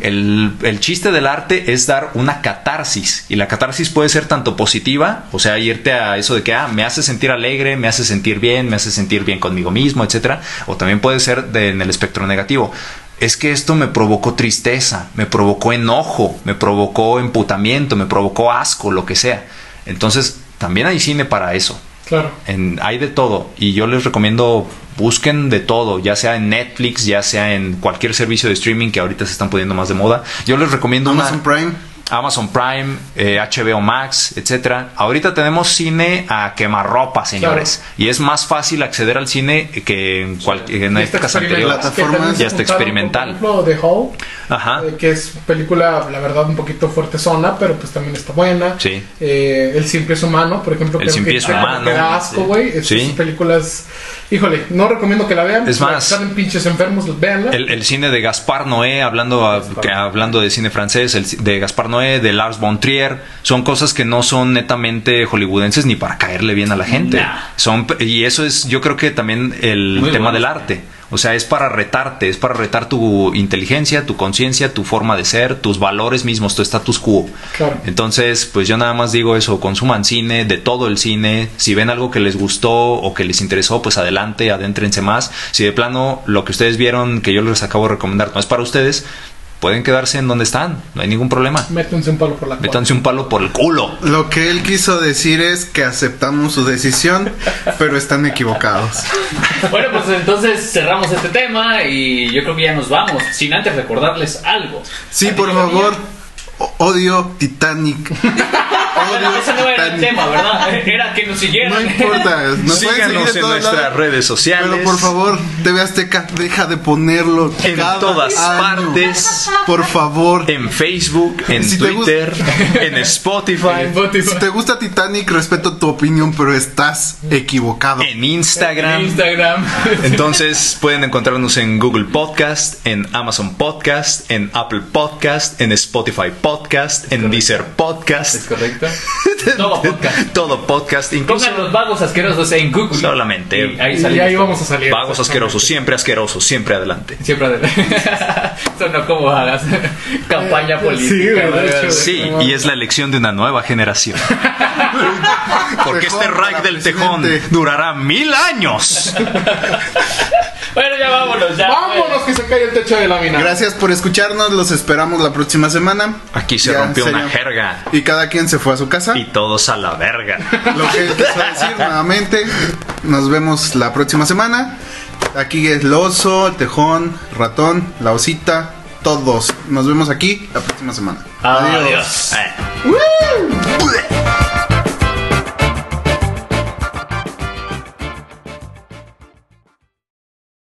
el, el chiste del arte es dar una catarsis. Y la catarsis puede ser tanto positiva, o sea, irte a eso de que, ah, me hace sentir alegre, me hace sentir bien, me hace sentir bien conmigo mismo, etcétera. O también puede ser de- en el espectro negativo. Es que esto me provocó tristeza, me provocó enojo, me provocó emputamiento, me provocó asco, lo que sea. Entonces, también hay cine para eso. Claro. En- hay de todo y yo les recomiendo busquen de todo, ya sea en Netflix, ya sea en cualquier servicio de streaming que ahorita se están poniendo más de moda. Yo les recomiendo una- Amazon Prime. Amazon Prime, eh, HBO Max, etcétera. Ahorita tenemos cine a quemarropa, señores, y es más fácil acceder al cine que en, cual- en Y esta épocas experimental, anteriores. que también se Ya está experimental. Por ejemplo, The Hall, Ajá. eh, que es película, la verdad, un poquito fuerte zona, pero pues también está buena. Sí. Eh, el simple es humano, por ejemplo, El simple que- es humano, que da asco, sí. güey. Es- Sí. Esas películas, híjole, no recomiendo que la vean. Es más, Salen pinches enfermos, véanla. El, el cine de Gaspar Noé, hablando, a- que- hablando de cine francés, el de Gaspar Noé, de Lars von Trier, son cosas que no son netamente hollywoodenses ni para caerle bien a la gente. Nah. Son, y eso es, yo creo que también el Muy tema bueno. del arte. O sea, es para retarte, es para retar tu inteligencia, tu conciencia, tu forma de ser, tus valores mismos, tu status quo. Claro. Entonces, pues yo nada más digo eso, consuman cine, de todo el cine. Si ven algo que les gustó o que les interesó, pues adelante, adéntrense más. Si de plano lo que ustedes vieron que yo les acabo de recomendar no es para ustedes, pueden quedarse en donde están, no hay ningún problema. Métanse un palo por la cola. Métanse un palo por el culo. Lo que él quiso decir es que aceptamos su decisión, pero están equivocados. Bueno, pues entonces cerramos este tema y yo creo que ya nos vamos. Sin antes recordarles algo. Sí, ¿A ti, por favor. Odio Titanic. Bueno, Odio ese no era el Titanic. tema, ¿verdad? Era que nos siguieran. No importa. Nos Síganos en nuestras lados, redes sociales. Pero por favor, TV Azteca, deja de ponerlo. En cada todas año. partes. Por favor. En Facebook, en Si te Twitter, en Spotify, Si te gusta Titanic, respeto tu opinión, pero estás equivocado. en Instagram. Instagram. Entonces pueden encontrarnos en Google Podcast, en Amazon Podcast, en Apple Podcast, en Spotify Podcast, en Deezer ¿Es Podcast, correcto? Todo podcast. todo podcast, incluso Pongan los vagos asquerosos en Google. Solamente. Y ahí Y ahí vamos a salir. vagos asquerosos, siempre asquerosos, siempre adelante. Siempre adelante. Esto no como hagas campaña Sí, política. hecho. Sí, y es la elección de una nueva generación. Porque este para del tejón durará mil años. Bueno, ya vámonos, ya. Vámonos que se cae el techo de lámina. Gracias por escucharnos, los esperamos la próxima semana. Aquí se Ya, rompió una jerga. Y cada quien se fue a su casa. Y todos a la verga. Lo que quiso decir nuevamente, nos vemos la próxima semana. Aquí es el oso, el tejón, ratón, la osita, todos. Nos vemos aquí la próxima semana. Adiós. Eh.